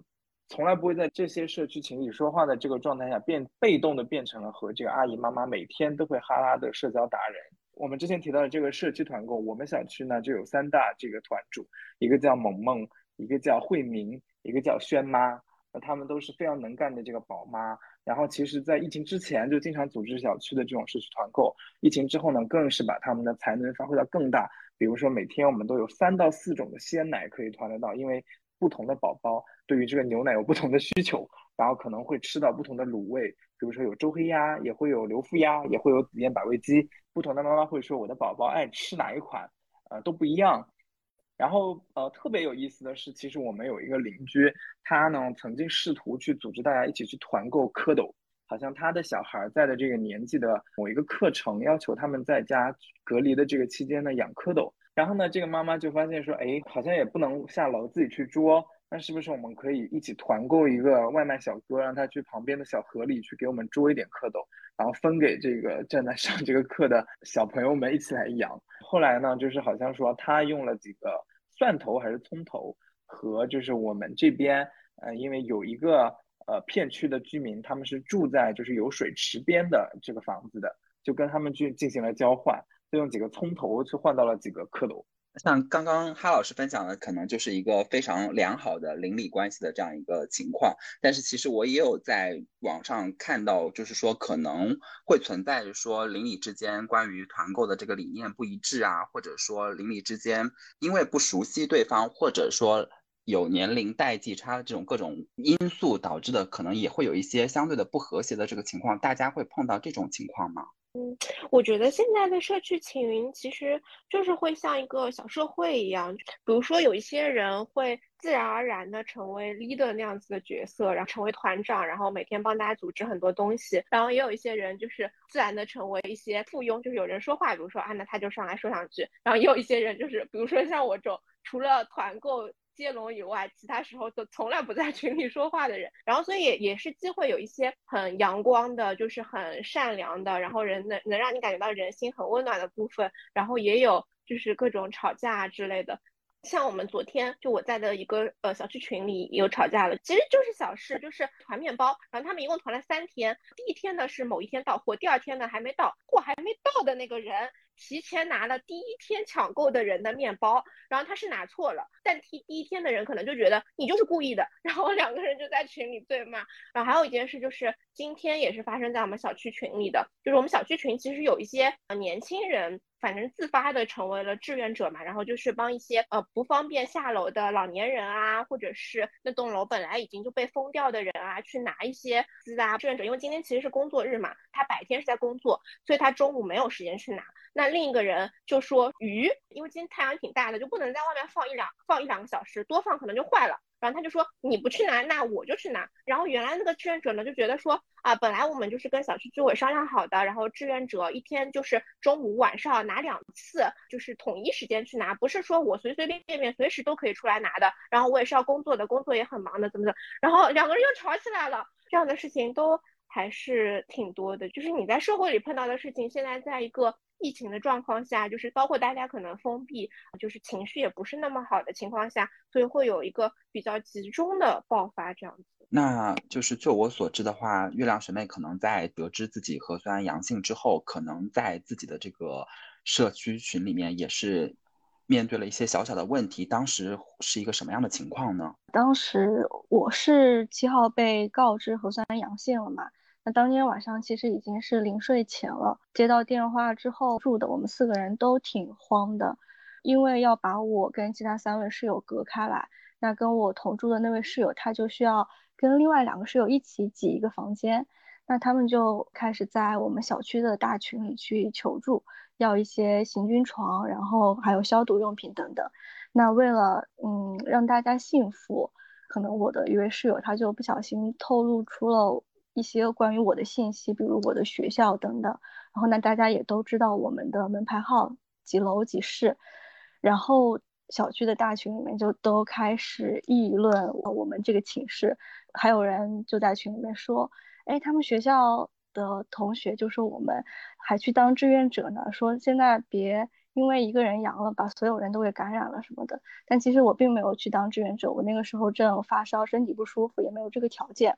从来不会在这些社区群里说话的这个状态下，变被动的变成了和这个阿姨妈妈每天都会哈拉的社交达人。我们之前提到的这个社区团购，我们小区呢就有三大这个团主，一个叫萌萌，一个叫慧明，一个叫轩妈。那他们都是非常能干的这个宝妈。然后其实，在疫情之前就经常组织小区的这种社区团购，疫情之后呢，更是把他们的才能发挥到更大。比如说每天我们都有三到四种的鲜奶可以团得到，因为不同的宝宝对于这个牛奶有不同的需求，然后可能会吃到不同的卤味，比如说有周黑鸭，也会有刘富鸭，也会有紫燕百味鸡。不同的妈妈会说我的宝宝爱吃哪一款，呃都不一样。然后呃特别有意思的是，其实我们有一个邻居，他呢曾经试图去组织大家一起去团购蝌蚪，好像他的小孩在的这个年纪的某一个课程要求他们在家隔离的这个期间呢养蝌蚪。然后呢这个妈妈就发现说，哎好像也不能下楼自己去捉，那是不是我们可以一起团购一个外卖小哥，让他去旁边的小河里去给我们捉一点蝌蚪，然后分给这个正在上这个课的小朋友们一起来养。后来呢就是好像说他用了几个。蒜头还是葱头，和就是我们这边，呃，因为有一个呃片区的居民，他们是住在就是有水池边的这个房子的，就跟他们去进行了交换，就用几个葱头去换到了几个蝌蚪。像刚刚哈老师分享的，可能就是一个非常良好的邻里关系的这样一个情况。但是其实我也有在网上看到，就是说可能会存在说邻里之间关于团购的这个理念不一致啊，或者说邻里之间因为不熟悉对方，或者说有年龄代际差的这种各种因素导致的，可能也会有一些相对的不和谐的这个情况。大家会碰到这种情况吗？嗯，我觉得现在的社区青云其实就是会像一个小社会一样，比如说有一些人会自然而然的成为 leader 那样子的角色，然后成为团长，然后每天帮大家组织很多东西，然后也有一些人就是自然的成为一些附庸，就是有人说话，比如说啊，那他就上来说两句，然后也有一些人就是，比如说像我这种，除了团购。接龙以外，其他时候都从来不在群里说话的人，然后所以也是机会有一些很阳光的，就是很善良的，然后人能能让你感觉到人心很温暖的部分，然后也有就是各种吵架之类的。像我们昨天就我在的一个呃小区群里有吵架了，其实就是小事，就是团面包，然后他们一共团了三天，第一天呢是某一天到货，第二天呢还没到，货还没到的那个人提前拿了第一天抢购的人的面包，然后他是拿错了，但提第一天的人可能就觉得你就是故意的，然后两个人就在群里对骂。然后还有一件事就是今天也是发生在我们小区群里的，就是我们小区群其实有一些呃年轻人。反正自发的成为了志愿者嘛，然后就是帮一些呃不方便下楼的老年人啊，或者是那栋楼本来已经就被封掉的人啊，去拿一些资啊。志愿者因为今天其实是工作日嘛，他白天是在工作，所以他中午没有时间去拿。那另一个人就说鱼，因为今天太阳挺大的，就不能在外面放一两放一两个小时，多放可能就坏了。然后他就说你不去拿，那我就去拿。然后原来那个志愿者呢就觉得说啊，本来我们就是跟小区居委商量好的，然后志愿者一天就是中午晚上拿两次，就是统一时间去拿，不是说我随随便便随时都可以出来拿的。然后我也是要工作的，工作也很忙的，怎么怎么。然后两个人又吵起来了，这样的事情都还是挺多的。就是你在社会里碰到的事情，现在在一个。疫情的状况下，就是包括大家可能封闭，就是情绪也不是那么好的情况下，所以会有一个比较集中的爆发这样子。那就是就我所知的话，月亮学妹可能在得知自己核酸阳性之后，可能在自己的这个社区群里面也是面对了一些小小的问题。当时是一个什么样的情况呢？当时我是七号被告知核酸阳性了嘛？那当天晚上其实已经是临睡前了，接到电话之后住的我们四个人都挺慌的，因为要把我跟其他三位室友隔开来。那跟我同住的那位室友，他就需要跟另外两个室友一起挤一个房间。那他们就开始在我们小区的大群里去求助，要一些行军床，然后还有消毒用品等等。那为了嗯让大家幸福，可能我的一位室友他就不小心透露出了。一些关于我的信息，比如我的学校等等，然后呢，大家也都知道我们的门牌号几楼几室，然后小区的大群里面就都开始议论我们这个寝室，还有人就在群里面说，哎，他们学校的同学就说我们还去当志愿者呢，说现在别因为一个人阳了，把所有人都给感染了什么的。但其实我并没有去当志愿者，我那个时候正发烧，身体不舒服，也没有这个条件。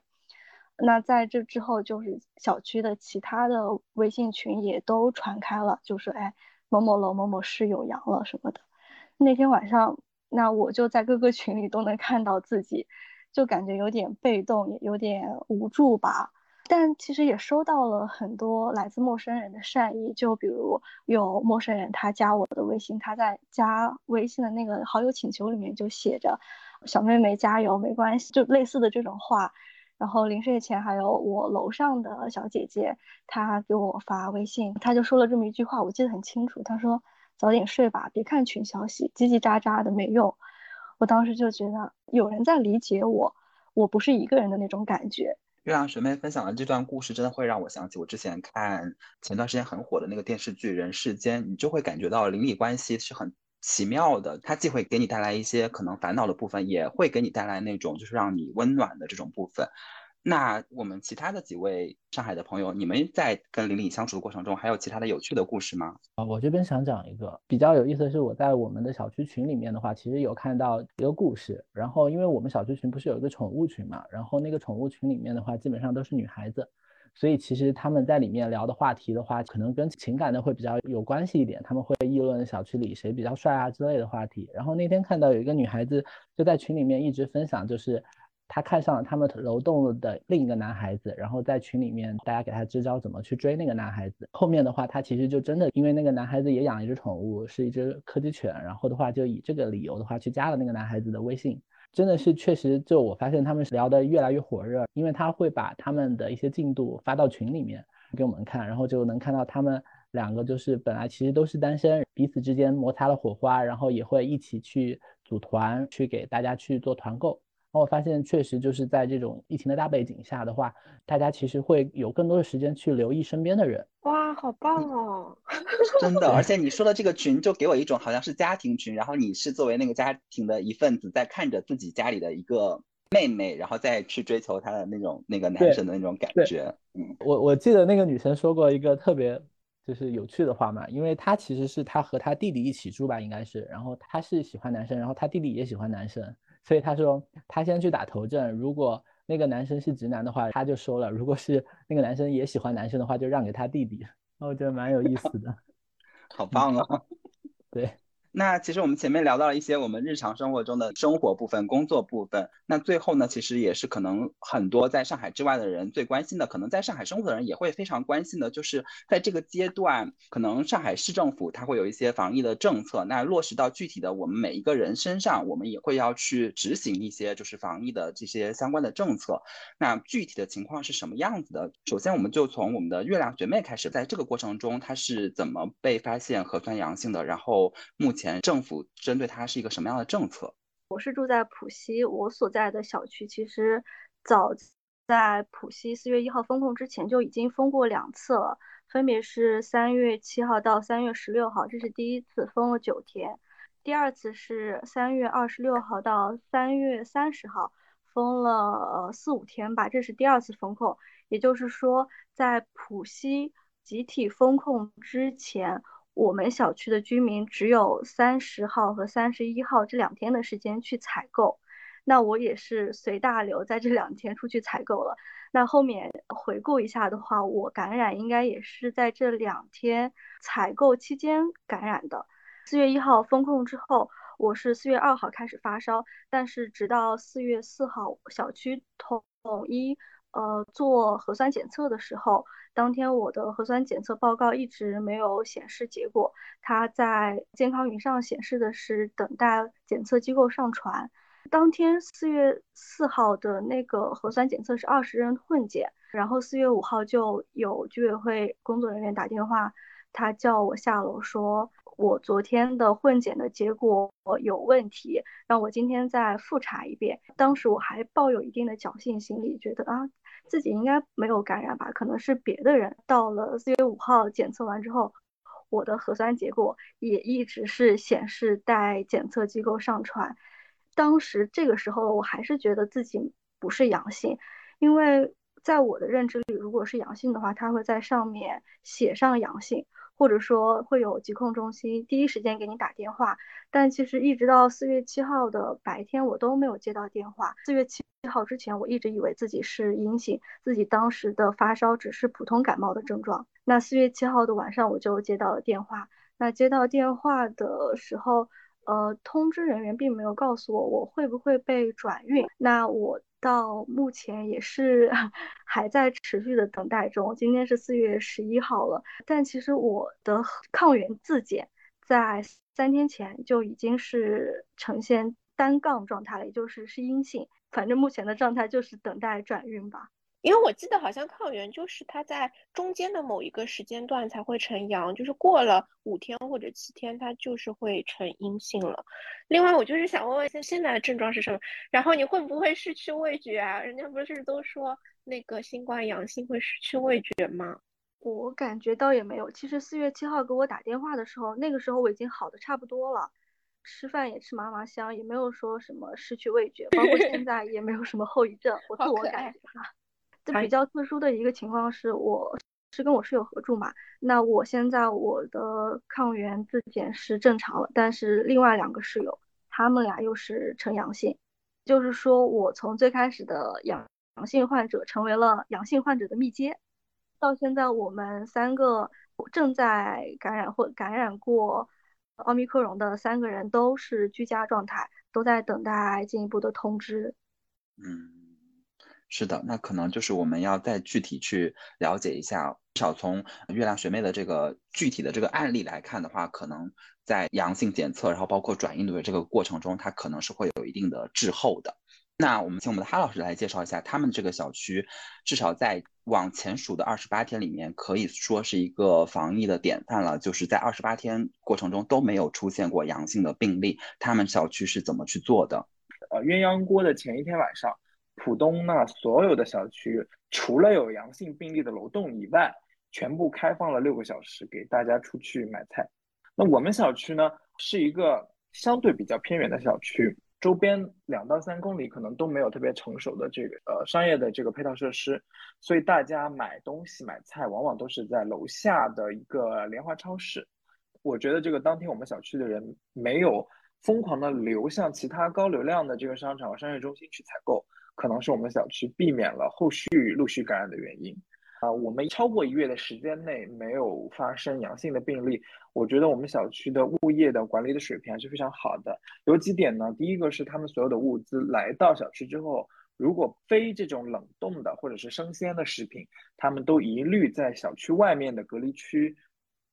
那在这之后，就是小区的其他的微信群也都传开了，就是哎，某某楼某某室友阳了什么的。那天晚上，那我就在各个群里都能看到自己，就感觉有点被动，也有点无助吧。但其实也收到了很多来自陌生人的善意，就比如有陌生人他加我的微信，他在加微信的那个好友请求里面就写着“小妹妹加油，没关系”，就类似的这种话。然后临睡前还有我楼上的小姐姐，她给我发微信，她就说了这么一句话，我记得很清楚。她说：“早点睡吧，别看群消息，叽叽喳喳的没用。”我当时就觉得有人在理解我，我不是一个人的那种感觉。月亮学妹分享的这段故事，真的会让我想起我之前看前段时间很火的那个电视剧《人世间》，你就会感觉到邻里关系是很。奇妙的，它既会给你带来一些可能烦恼的部分，也会给你带来那种就是让你温暖的这种部分。那我们其他的几位上海的朋友，你们在跟玲玲相处的过程中，还有其他的有趣的故事吗？啊，我这边想讲一个比较有意思的是，我在我们的小区群里面的话，其实有看到一个故事。然后，因为我们小区群不是有一个宠物群嘛，然后那个宠物群里面的话，基本上都是女孩子。所以其实他们在里面聊的话题的话，可能跟情感的会比较有关系一点。他们会议论小区里谁比较帅啊之类的话题。然后那天看到有一个女孩子就在群里面一直分享，就是她看上了他们楼栋的另一个男孩子，然后在群里面大家给她支招怎么去追那个男孩子。后面的话，她其实就真的因为那个男孩子也养一只宠物，是一只柯基犬，然后的话就以这个理由的话去加了那个男孩子的微信。真的是确实，就我发现他们聊得越来越火热，因为他会把他们的一些进度发到群里面给我们看，然后就能看到他们两个就是本来其实都是单身，彼此之间摩擦了火花，然后也会一起去组团去给大家去做团购。然后我发现确实就是在这种疫情的大背景下的话，大家其实会有更多的时间去留意身边的人。哇，好棒哦！真的，而且你说的这个群就给我一种好像是家庭群，然后你是作为那个家庭的一份子，在看着自己家里的一个妹妹，然后再去追求她的那种那个男生的那种感觉。嗯，我我记得那个女生说过一个特别就是有趣的话嘛，因为她其实是她和她弟弟一起住吧，应该是，然后她是喜欢男生，然后她弟弟也喜欢男生，所以他说他先去打头阵，如果那个男生是直男的话，他就收了；如果是那个男生也喜欢男生的话，就让给他弟弟。我觉得蛮有意思的，好棒啊！对。那其实我们前面聊到了一些我们日常生活中的生活部分、工作部分。那最后呢，其实也是可能很多在上海之外的人最关心的，可能在上海生活的人也会非常关心的，就是在这个阶段，可能上海市政府它会有一些防疫的政策，那落实到具体的我们每一个人身上，我们也会要去执行一些就是防疫的这些相关的政策。那具体的情况是什么样子的？首先，我们就从我们的月亮学妹开始，在这个过程中，她是怎么被发现核酸阳性的？然后目前。前政府针对它是一个什么样的政策？我是住在浦西，我所在的小区其实早在浦西四月一号封控之前就已经封过两次了，分别是三月七号到三月十六号，这是第一次封了九天；第二次是三月二十六号到三月三十号，封了四五天吧，这是第二次封控。也就是说，在浦西集体封控之前。我们小区的居民只有三十号和三十一号这两天的时间去采购，那我也是随大流在这两天出去采购了。那后面回顾一下的话，我感染应该也是在这两天采购期间感染的。四月一号封控之后，我是四月二号开始发烧，但是直到四月四号小区统一呃做核酸检测的时候。当天我的核酸检测报告一直没有显示结果，它在健康云上显示的是等待检测机构上传。当天四月四号的那个核酸检测是二十人混检，然后四月五号就有居委会工作人员打电话，他叫我下楼说，我昨天的混检的结果有问题，让我今天再复查一遍。当时我还抱有一定的侥幸心理，觉得啊。自己应该没有感染吧？可能是别的人。到了四月五号检测完之后，我的核酸结果也一直是显示待检测机构上传。当时这个时候我还是觉得自己不是阳性，因为在我的认知里，如果是阳性的话，它会在上面写上阳性，或者说会有疾控中心第一时间给你打电话。但其实一直到四月七号的白天，我都没有接到电话。四月七号之前，我一直以为自己是阴性，自己当时的发烧只是普通感冒的症状。那四月七号的晚上，我就接到了电话。那接到电话的时候，呃，通知人员并没有告诉我我会不会被转运。那我到目前也是 还在持续的等待中。今天是四月十一号了，但其实我的抗原自检在。三天前就已经是呈现单杠状态了，也就是是阴性。反正目前的状态就是等待转运吧。因为我记得好像抗原就是它在中间的某一个时间段才会呈阳，就是过了五天或者七天，它就是会呈阴性了。另外，我就是想问问，现现在的症状是什么？然后你会不会失去味觉啊？人家不是都说那个新冠阳性会失去味觉吗？我感觉倒也没有。其实四月七号给我打电话的时候，那个时候我已经好的差不多了，吃饭也吃麻麻香，也没有说什么失去味觉，包括现 在也没有什么后遗症。我自我感觉哈，这比较特殊的一个情况是，我是跟我室友合住嘛。那我现在我的抗原自检是正常了，但是另外两个室友他们俩又是呈阳性，就是说我从最开始的阳阳性患者成为了阳性患者的密接。到现在，我们三个正在感染或感染过奥密克戎的三个人都是居家状态，都在等待进一步的通知。嗯，是的，那可能就是我们要再具体去了解一下。至少从月亮学妹的这个具体的这个案例来看的话，可能在阳性检测，然后包括转阴的这个过程中，它可能是会有一定的滞后的。那我们请我们的哈老师来介绍一下，他们这个小区至少在往前数的二十八天里面，可以说是一个防疫的典范了。就是在二十八天过程中都没有出现过阳性的病例，他们小区是怎么去做的？呃，鸳鸯锅的前一天晚上，浦东那所有的小区除了有阳性病例的楼栋以外，全部开放了六个小时给大家出去买菜。那我们小区呢，是一个相对比较偏远的小区。周边两到三公里可能都没有特别成熟的这个呃商业的这个配套设施，所以大家买东西买菜往往都是在楼下的一个联华超市。我觉得这个当天我们小区的人没有疯狂的流向其他高流量的这个商场和商业中心去采购，可能是我们小区避免了后续陆续感染的原因。啊，我们超过一月的时间内没有发生阳性的病例，我觉得我们小区的物业的管理的水平还是非常好的。有几点呢？第一个是他们所有的物资来到小区之后，如果非这种冷冻的或者是生鲜的食品，他们都一律在小区外面的隔离区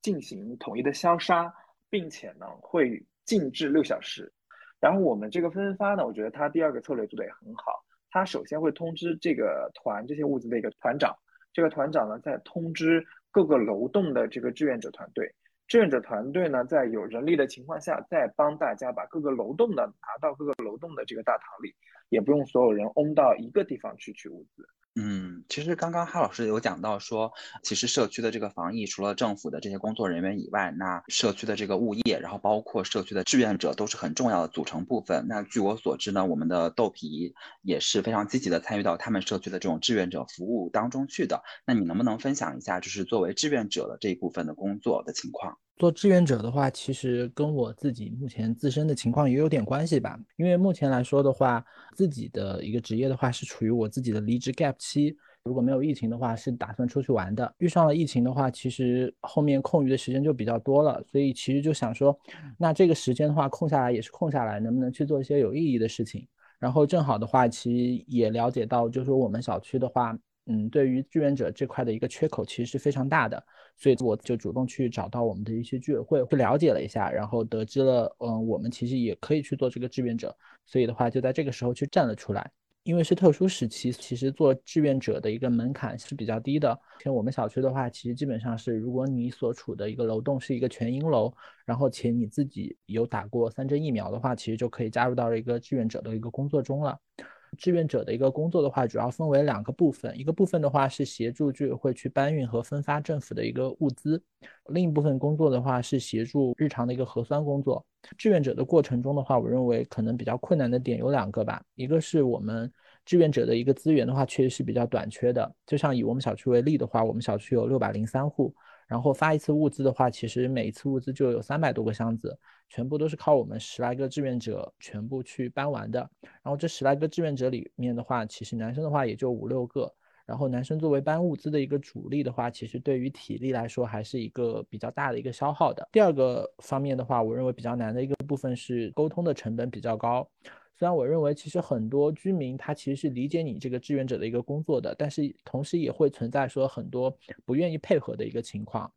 进行统一的消杀，并且呢会静置六小时。然后我们这个分发呢，我觉得他第二个策略做的也很好，他首先会通知这个团这些物资的一个团长。这个团长呢，再通知各个楼栋的这个志愿者团队，志愿者团队呢，在有人力的情况下，再帮大家把各个楼栋的拿到各个楼栋的这个大堂里，也不用所有人嗡到一个地方去取物资。嗯，其实刚刚哈老师有讲到说，其实社区的这个防疫，除了政府的这些工作人员以外，那社区的这个物业，然后包括社区的志愿者，都是很重要的组成部分。那据我所知呢，我们的豆皮也是非常积极的参与到他们社区的这种志愿者服务当中去的。那你能不能分享一下，就是作为志愿者的这一部分的工作的情况？做志愿者的话，其实跟我自己目前自身的情况也有点关系吧。因为目前来说的话，自己的一个职业的话是处于我自己的离职 gap 期。如果没有疫情的话，是打算出去玩的。遇上了疫情的话，其实后面空余的时间就比较多了，所以其实就想说，那这个时间的话空下来也是空下来，能不能去做一些有意义的事情？然后正好的话，其实也了解到，就是说我们小区的话。嗯，对于志愿者这块的一个缺口其实是非常大的，所以我就主动去找到我们的一些居委会去了解了一下，然后得知了，嗯，我们其实也可以去做这个志愿者，所以的话就在这个时候去站了出来。因为是特殊时期，其实做志愿者的一个门槛是比较低的。像我们小区的话，其实基本上是，如果你所处的一个楼栋是一个全阴楼，然后且你自己有打过三针疫苗的话，其实就可以加入到了一个志愿者的一个工作中了。志愿者的一个工作的话，主要分为两个部分，一个部分的话是协助居委会去搬运和分发政府的一个物资，另一部分工作的话是协助日常的一个核酸工作。志愿者的过程中的话，我认为可能比较困难的点有两个吧，一个是我们志愿者的一个资源的话，确实是比较短缺的。就像以我们小区为例的话，我们小区有六百零三户。然后发一次物资的话，其实每一次物资就有三百多个箱子，全部都是靠我们十来个志愿者全部去搬完的。然后这十来个志愿者里面的话，其实男生的话也就五六个。然后男生作为搬物资的一个主力的话，其实对于体力来说还是一个比较大的一个消耗的。第二个方面的话，我认为比较难的一个部分是沟通的成本比较高。虽然我认为其实很多居民他其实是理解你这个志愿者的一个工作的，但是同时也会存在说很多不愿意配合的一个情况。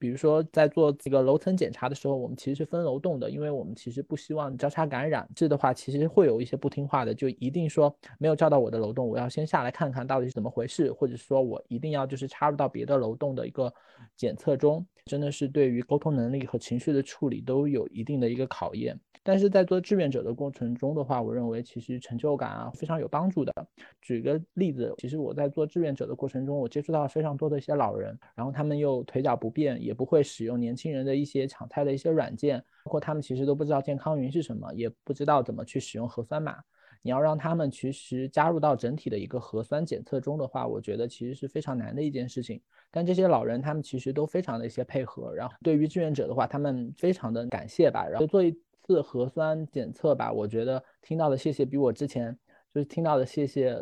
比如说，在做这个楼层检查的时候，我们其实是分楼栋的，因为我们其实不希望交叉感染。这的话，其实会有一些不听话的，就一定说没有叫到我的楼栋，我要先下来看看到底是怎么回事，或者说我一定要就是插入到别的楼栋的一个检测中，真的是对于沟通能力和情绪的处理都有一定的一个考验。但是在做志愿者的过程中的话，我认为其实成就感啊非常有帮助的。举个例子，其实我在做志愿者的过程中，我接触到非常多的一些老人，然后他们又腿脚不便，也不会使用年轻人的一些抢菜的一些软件，包括他们其实都不知道健康云是什么，也不知道怎么去使用核酸码。你要让他们其实加入到整体的一个核酸检测中的话，我觉得其实是非常难的一件事情。但这些老人他们其实都非常的一些配合，然后对于志愿者的话，他们非常的感谢吧，然后做一。次核酸检测吧，我觉得听到的谢谢比我之前就是听到的谢谢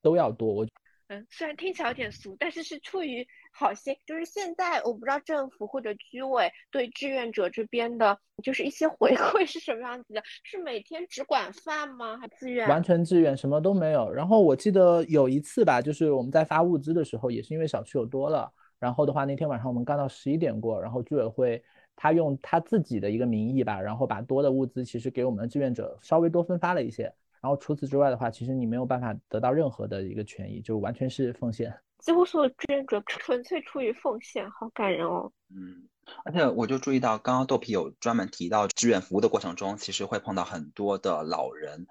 都要多。我嗯，虽然听起来有点俗，但是是出于好心。就是现在我不知道政府或者居委对志愿者这边的，就是一些回馈是什么样子的？是每天只管饭吗？还自愿？完全自愿，什么都没有。然后我记得有一次吧，就是我们在发物资的时候，也是因为小区有多了，然后的话那天晚上我们干到十一点过，然后居委会。他用他自己的一个名义吧，然后把多的物资其实给我们的志愿者稍微多分发了一些，然后除此之外的话，其实你没有办法得到任何的一个权益，就完全是奉献。几乎所有志愿者纯粹出于奉献，好感人哦。嗯，而且我就注意到，刚刚豆皮有专门提到志愿服务的过程中，其实会碰到很多的老人。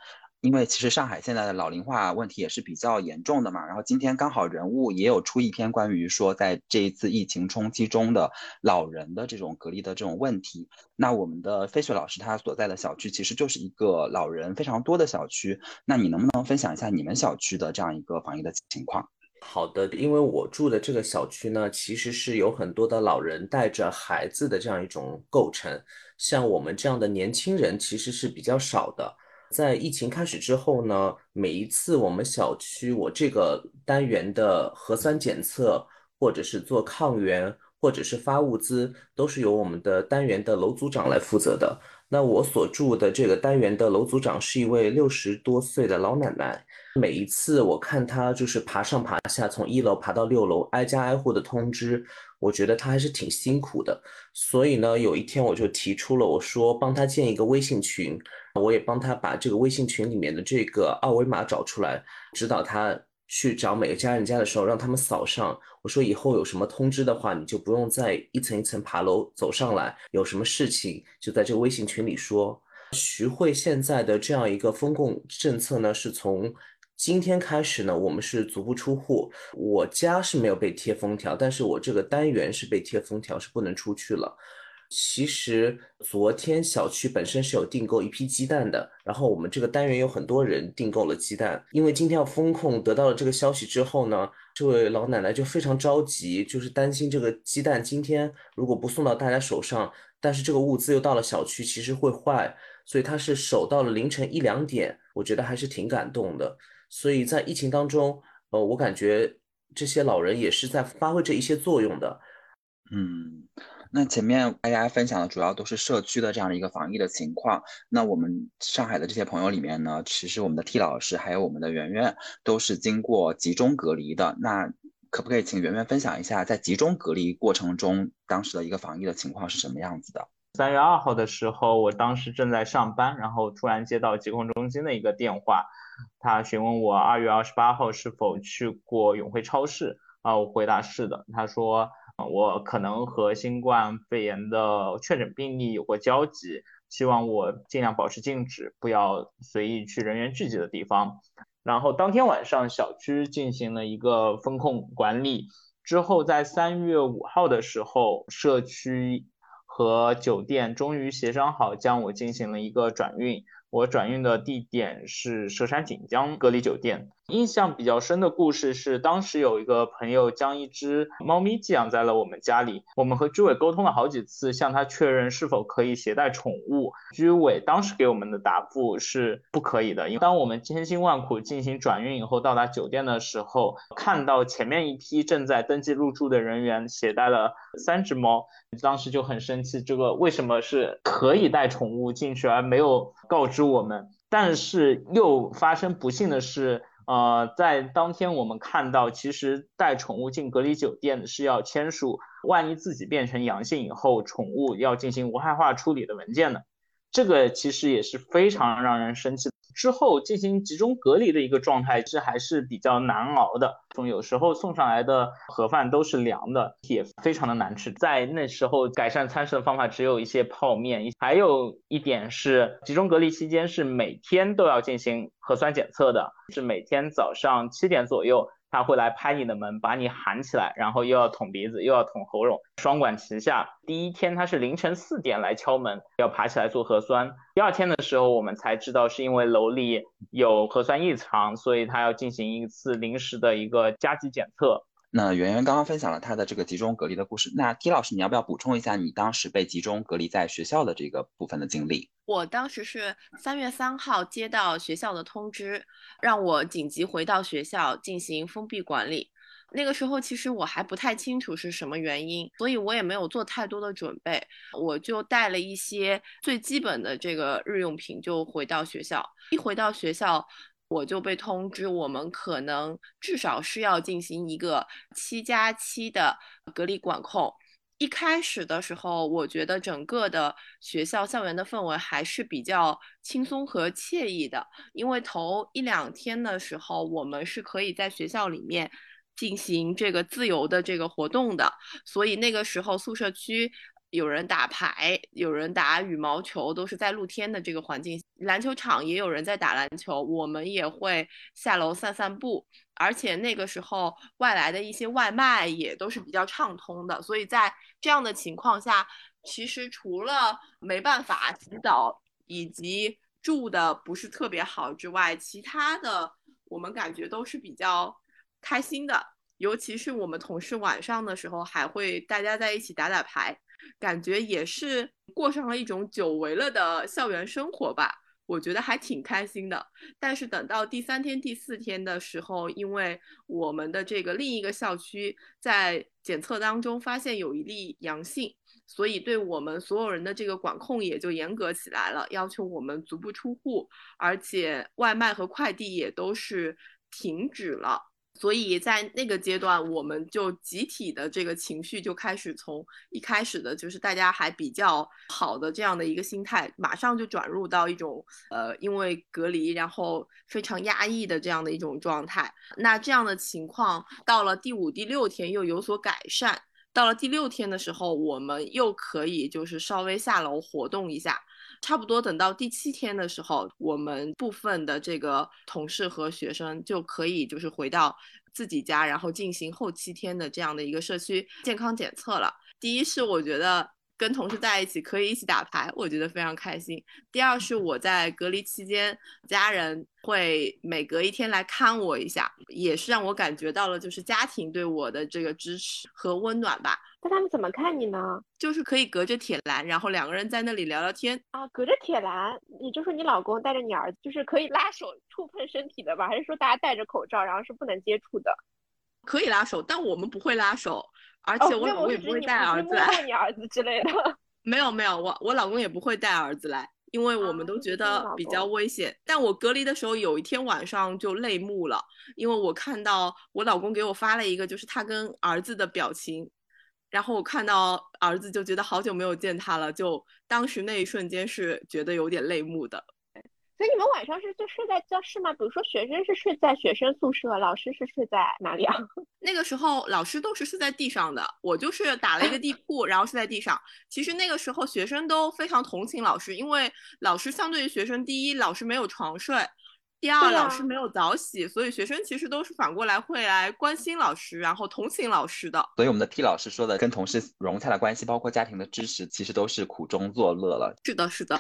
因为其实上海现在的老龄化问题也是比较严重的嘛，然后今天刚好人物也有出一篇关于说在这一次疫情冲击中的老人的这种隔离的这种问题。那我们的飞雪老师他所在的小区其实就是一个老人非常多的小区，那你能不能分享一下你们小区的这样一个防疫的情况？好的，因为我住的这个小区呢，其实是有很多的老人带着孩子的这样一种构成，像我们这样的年轻人其实是比较少的。在疫情开始之后呢，每一次我们小区我这个单元的核酸检测，或者是做抗原，或者是发物资，都是由我们的单元的楼组长来负责的。那我所住的这个单元的楼组长是一位六十多岁的老奶奶。每一次我看她就是爬上爬下，从一楼爬到六楼，挨家挨户的通知，我觉得她还是挺辛苦的。所以呢，有一天我就提出了，我说帮她建一个微信群。我也帮她把这个微信群里面的这个二维码找出来，指导她去找每个家人家的时候，让他们扫上。我说以后有什么通知的话，你就不用再一层一层爬楼走上来，有什么事情就在这个微信群里说。徐汇现在的这样一个风控政策呢，是从今天开始呢，我们是足不出户。我家是没有被贴封条，但是我这个单元是被贴封条，是不能出去了。其实昨天小区本身是有订购一批鸡蛋的，然后我们这个单元有很多人订购了鸡蛋，因为今天要封控，得到了这个消息之后呢，这位老奶奶就非常着急，就是担心这个鸡蛋今天如果不送到大家手上，但是这个物资又到了小区，其实会坏，所以她是守到了凌晨一两点，我觉得还是挺感动的。所以在疫情当中，呃，我感觉这些老人也是在发挥着一些作用的，嗯。那前面大家分享的主要都是社区的这样的一个防疫的情况。那我们上海的这些朋友里面呢，其实我们的 T 老师还有我们的圆圆都是经过集中隔离的。那可不可以请圆圆分享一下，在集中隔离过程中，当时的一个防疫的情况是什么样子的？三月二号的时候，我当时正在上班，然后突然接到疾控中心的一个电话，他询问我二月二十八号是否去过永辉超市啊，我回答是的。他说。我可能和新冠肺炎的确诊病例有过交集，希望我尽量保持静止，不要随意去人员聚集的地方。然后当天晚上小区进行了一个风控管理，之后在三月五号的时候，社区和酒店终于协商好将我进行了一个转运。我转运的地点是佘山锦江隔离酒店。印象比较深的故事是，当时有一个朋友将一只猫咪寄养在了我们家里，我们和居委沟通了好几次，向他确认是否可以携带宠物。居委当时给我们的答复是不可以的，因为当我们千辛万苦进行转运以后，到达酒店的时候，看到前面一批正在登记入住的人员携带了三只猫，当时就很生气，这个为什么是可以带宠物进去而没有告知我们？但是又发生不幸的是。呃，在当天我们看到，其实带宠物进隔离酒店是要签署，万一自己变成阳性以后，宠物要进行无害化处理的文件的。这个其实也是非常让人生气。之后进行集中隔离的一个状态，这还是比较难熬的。从有时候送上来的盒饭都是凉的，也非常的难吃。在那时候改善餐食的方法只有一些泡面。还有一点是，集中隔离期间是每天都要进行核酸检测的，是每天早上七点左右。他会来拍你的门，把你喊起来，然后又要捅鼻子，又要捅喉咙，双管齐下。第一天他是凌晨四点来敲门，要爬起来做核酸。第二天的时候，我们才知道是因为楼里有核酸异常，所以他要进行一次临时的一个加急检测。那圆圆刚刚分享了他的这个集中隔离的故事，那 T 老师，你要不要补充一下你当时被集中隔离在学校的这个部分的经历？我当时是三月三号接到学校的通知，让我紧急回到学校进行封闭管理。那个时候其实我还不太清楚是什么原因，所以我也没有做太多的准备，我就带了一些最基本的这个日用品就回到学校。一回到学校。我就被通知，我们可能至少是要进行一个七加七的隔离管控。一开始的时候，我觉得整个的学校校园的氛围还是比较轻松和惬意的，因为头一两天的时候，我们是可以在学校里面进行这个自由的这个活动的，所以那个时候宿舍区。有人打牌，有人打羽毛球，都是在露天的这个环境。篮球场也有人在打篮球，我们也会下楼散散步。而且那个时候外来的一些外卖也都是比较畅通的。所以在这样的情况下，其实除了没办法洗澡以及住的不是特别好之外，其他的我们感觉都是比较开心的。尤其是我们同事晚上的时候还会大家在一起打打牌。感觉也是过上了一种久违了的校园生活吧，我觉得还挺开心的。但是等到第三天、第四天的时候，因为我们的这个另一个校区在检测当中发现有一例阳性，所以对我们所有人的这个管控也就严格起来了，要求我们足不出户，而且外卖和快递也都是停止了。所以在那个阶段，我们就集体的这个情绪就开始从一开始的就是大家还比较好的这样的一个心态，马上就转入到一种呃，因为隔离然后非常压抑的这样的一种状态。那这样的情况到了第五、第六天又有所改善，到了第六天的时候，我们又可以就是稍微下楼活动一下。差不多等到第七天的时候，我们部分的这个同事和学生就可以就是回到自己家，然后进行后七天的这样的一个社区健康检测了。第一是我觉得跟同事在一起可以一起打牌，我觉得非常开心。第二是我在隔离期间，家人会每隔一天来看我一下，也是让我感觉到了就是家庭对我的这个支持和温暖吧。那他们怎么看你呢？就是可以隔着铁栏，然后两个人在那里聊聊天啊。隔着铁栏，你就说你老公带着你儿子，就是可以拉手触碰身体的吧？还是说大家戴着口罩，然后是不能接触的？可以拉手，但我们不会拉手，而且我老公也不会带儿子来。你儿子之类的？没有没有，我我老公也不会带儿子来，因为我们都觉得比较危险。但我隔离的时候，有一天晚上就泪目了，因为我看到我老公给我发了一个，就是他跟儿子的表情。然后我看到儿子就觉得好久没有见他了，就当时那一瞬间是觉得有点泪目的。所以你们晚上是就睡在教室吗？比如说学生是睡在学生宿舍，老师是睡在哪里啊？那个时候老师都是睡在地上的，我就是打了一个地 铺，然后睡在地上。其实那个时候学生都非常同情老师，因为老师相对于学生，第一老师没有床睡。第二，老师没有早起，所以学生其实都是反过来会来关心老师，然后同情老师的。所以我们的 T 老师说的跟同事融洽的关系，包括家庭的支持，其实都是苦中作乐了。是的，是的。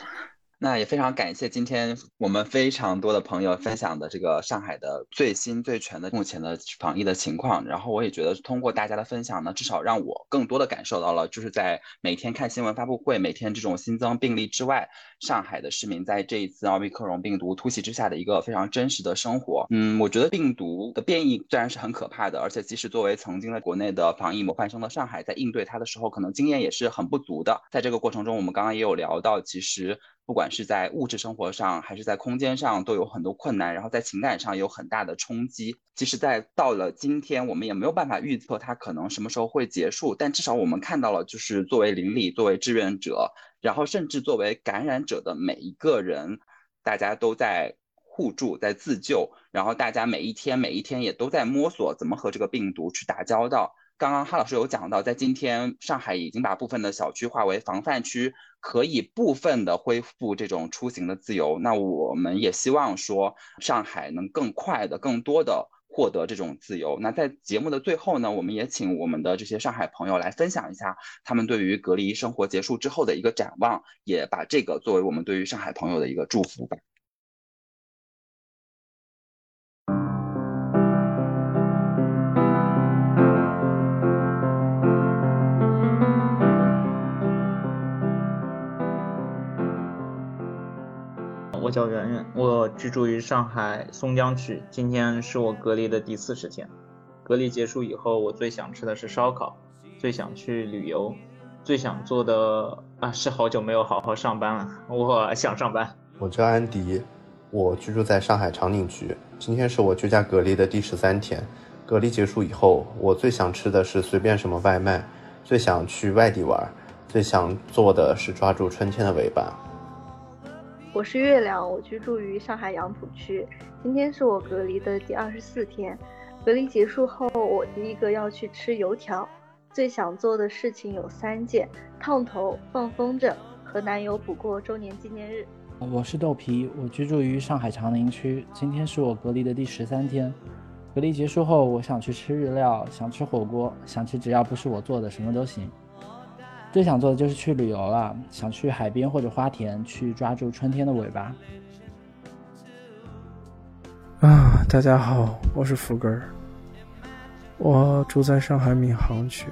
那也非常感谢今天我们非常多的朋友分享的这个上海的最新最全的目前的防疫的情况。然后我也觉得通过大家的分享呢，至少让我更多的感受到了，就是在每天看新闻发布会、每天这种新增病例之外，上海的市民在这一次奥密克戎病毒突袭之下的一个非常真实的生活。嗯，我觉得病毒的变异虽然是很可怕的，而且即使作为曾经在国内的防疫模范生的上海，在应对它的时候，可能经验也是很不足的。在这个过程中，我们刚刚也有聊到，其实。不管是在物质生活上，还是在空间上，都有很多困难，然后在情感上有很大的冲击。即使在到了今天，我们也没有办法预测它可能什么时候会结束，但至少我们看到了，就是作为邻里、作为志愿者，然后甚至作为感染者的每一个人，大家都在互助、在自救，然后大家每一天、每一天也都在摸索怎么和这个病毒去打交道。刚刚哈老师有讲到，在今天上海已经把部分的小区划为防范区，可以部分的恢复这种出行的自由。那我们也希望说，上海能更快的、更多的获得这种自由。那在节目的最后呢，我们也请我们的这些上海朋友来分享一下他们对于隔离生活结束之后的一个展望，也把这个作为我们对于上海朋友的一个祝福吧。我叫圆圆，我居住于上海松江区。今天是我隔离的第四十天。隔离结束以后，我最想吃的是烧烤，最想去旅游，最想做的啊是好久没有好好上班了。我想上班。我叫安迪，我居住在上海长宁区。今天是我居家隔离的第十三天。隔离结束以后，我最想吃的是随便什么外卖，最想去外地玩，最想做的是抓住春天的尾巴。我是月亮，我居住于上海杨浦区。今天是我隔离的第二十四天。隔离结束后，我第一个要去吃油条。最想做的事情有三件：烫头、放风筝和男友补过周年纪念日。我是豆皮，我居住于上海长宁区。今天是我隔离的第十三天。隔离结束后，我想去吃日料，想吃火锅，想吃只要不是我做的什么都行。最想做的就是去旅游了，想去海边或者花田，去抓住春天的尾巴。啊，大家好，我是福根儿，我住在上海闵行区。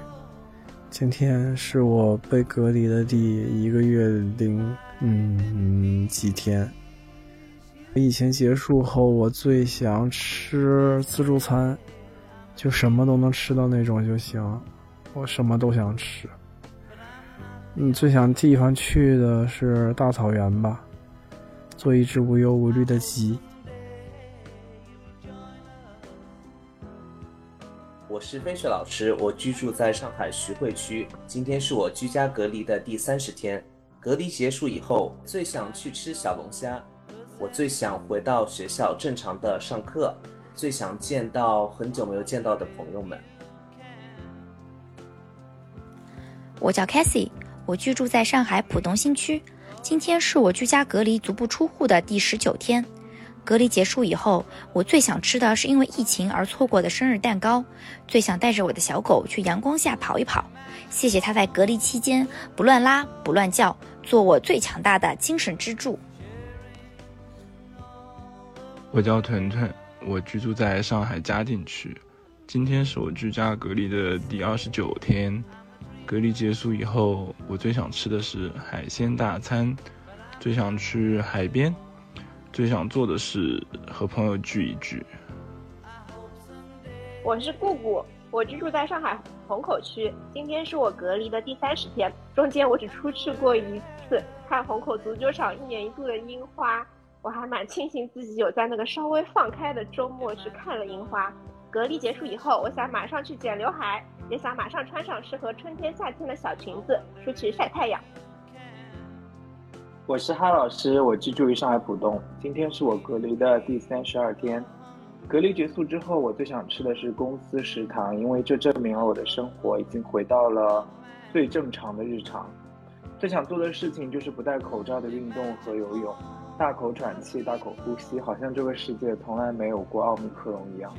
今天是我被隔离的第一个月零嗯几天。疫情结束后，我最想吃自助餐，就什么都能吃到那种就行，我什么都想吃。嗯，最想地方去的是大草原吧，做一只无忧无虑的鸡。我是飞雪老师，我居住在上海徐汇区。今天是我居家隔离的第三十天。隔离结束以后，最想去吃小龙虾。我最想回到学校正常的上课，最想见到很久没有见到的朋友们。我叫 Cassie。我居住在上海浦东新区，今天是我居家隔离足不出户的第十九天。隔离结束以后，我最想吃的是因为疫情而错过的生日蛋糕，最想带着我的小狗去阳光下跑一跑。谢谢它在隔离期间不乱拉不乱叫，做我最强大的精神支柱。我叫屯屯，我居住在上海嘉定区，今天是我居家隔离的第二十九天。隔离结束以后，我最想吃的是海鲜大餐，最想去海边，最想做的是和朋友聚一聚。我是姑姑，我居住在上海虹口区，今天是我隔离的第三十天，中间我只出去过一次看虹口足球场一年一度的樱花，我还蛮庆幸自己有在那个稍微放开的周末去看了樱花。隔离结束以后，我想马上去剪刘海。也想马上穿上适合春天、夏天的小裙子出去晒太阳。我是哈老师，我居住于上海浦东。今天是我隔离的第三十二天。隔离结束之后，我最想吃的是公司食堂，因为这证明了我的生活已经回到了最正常的日常。最想做的事情就是不戴口罩的运动和游泳，大口喘气，大口呼吸，好像这个世界从来没有过奥密克戎一样。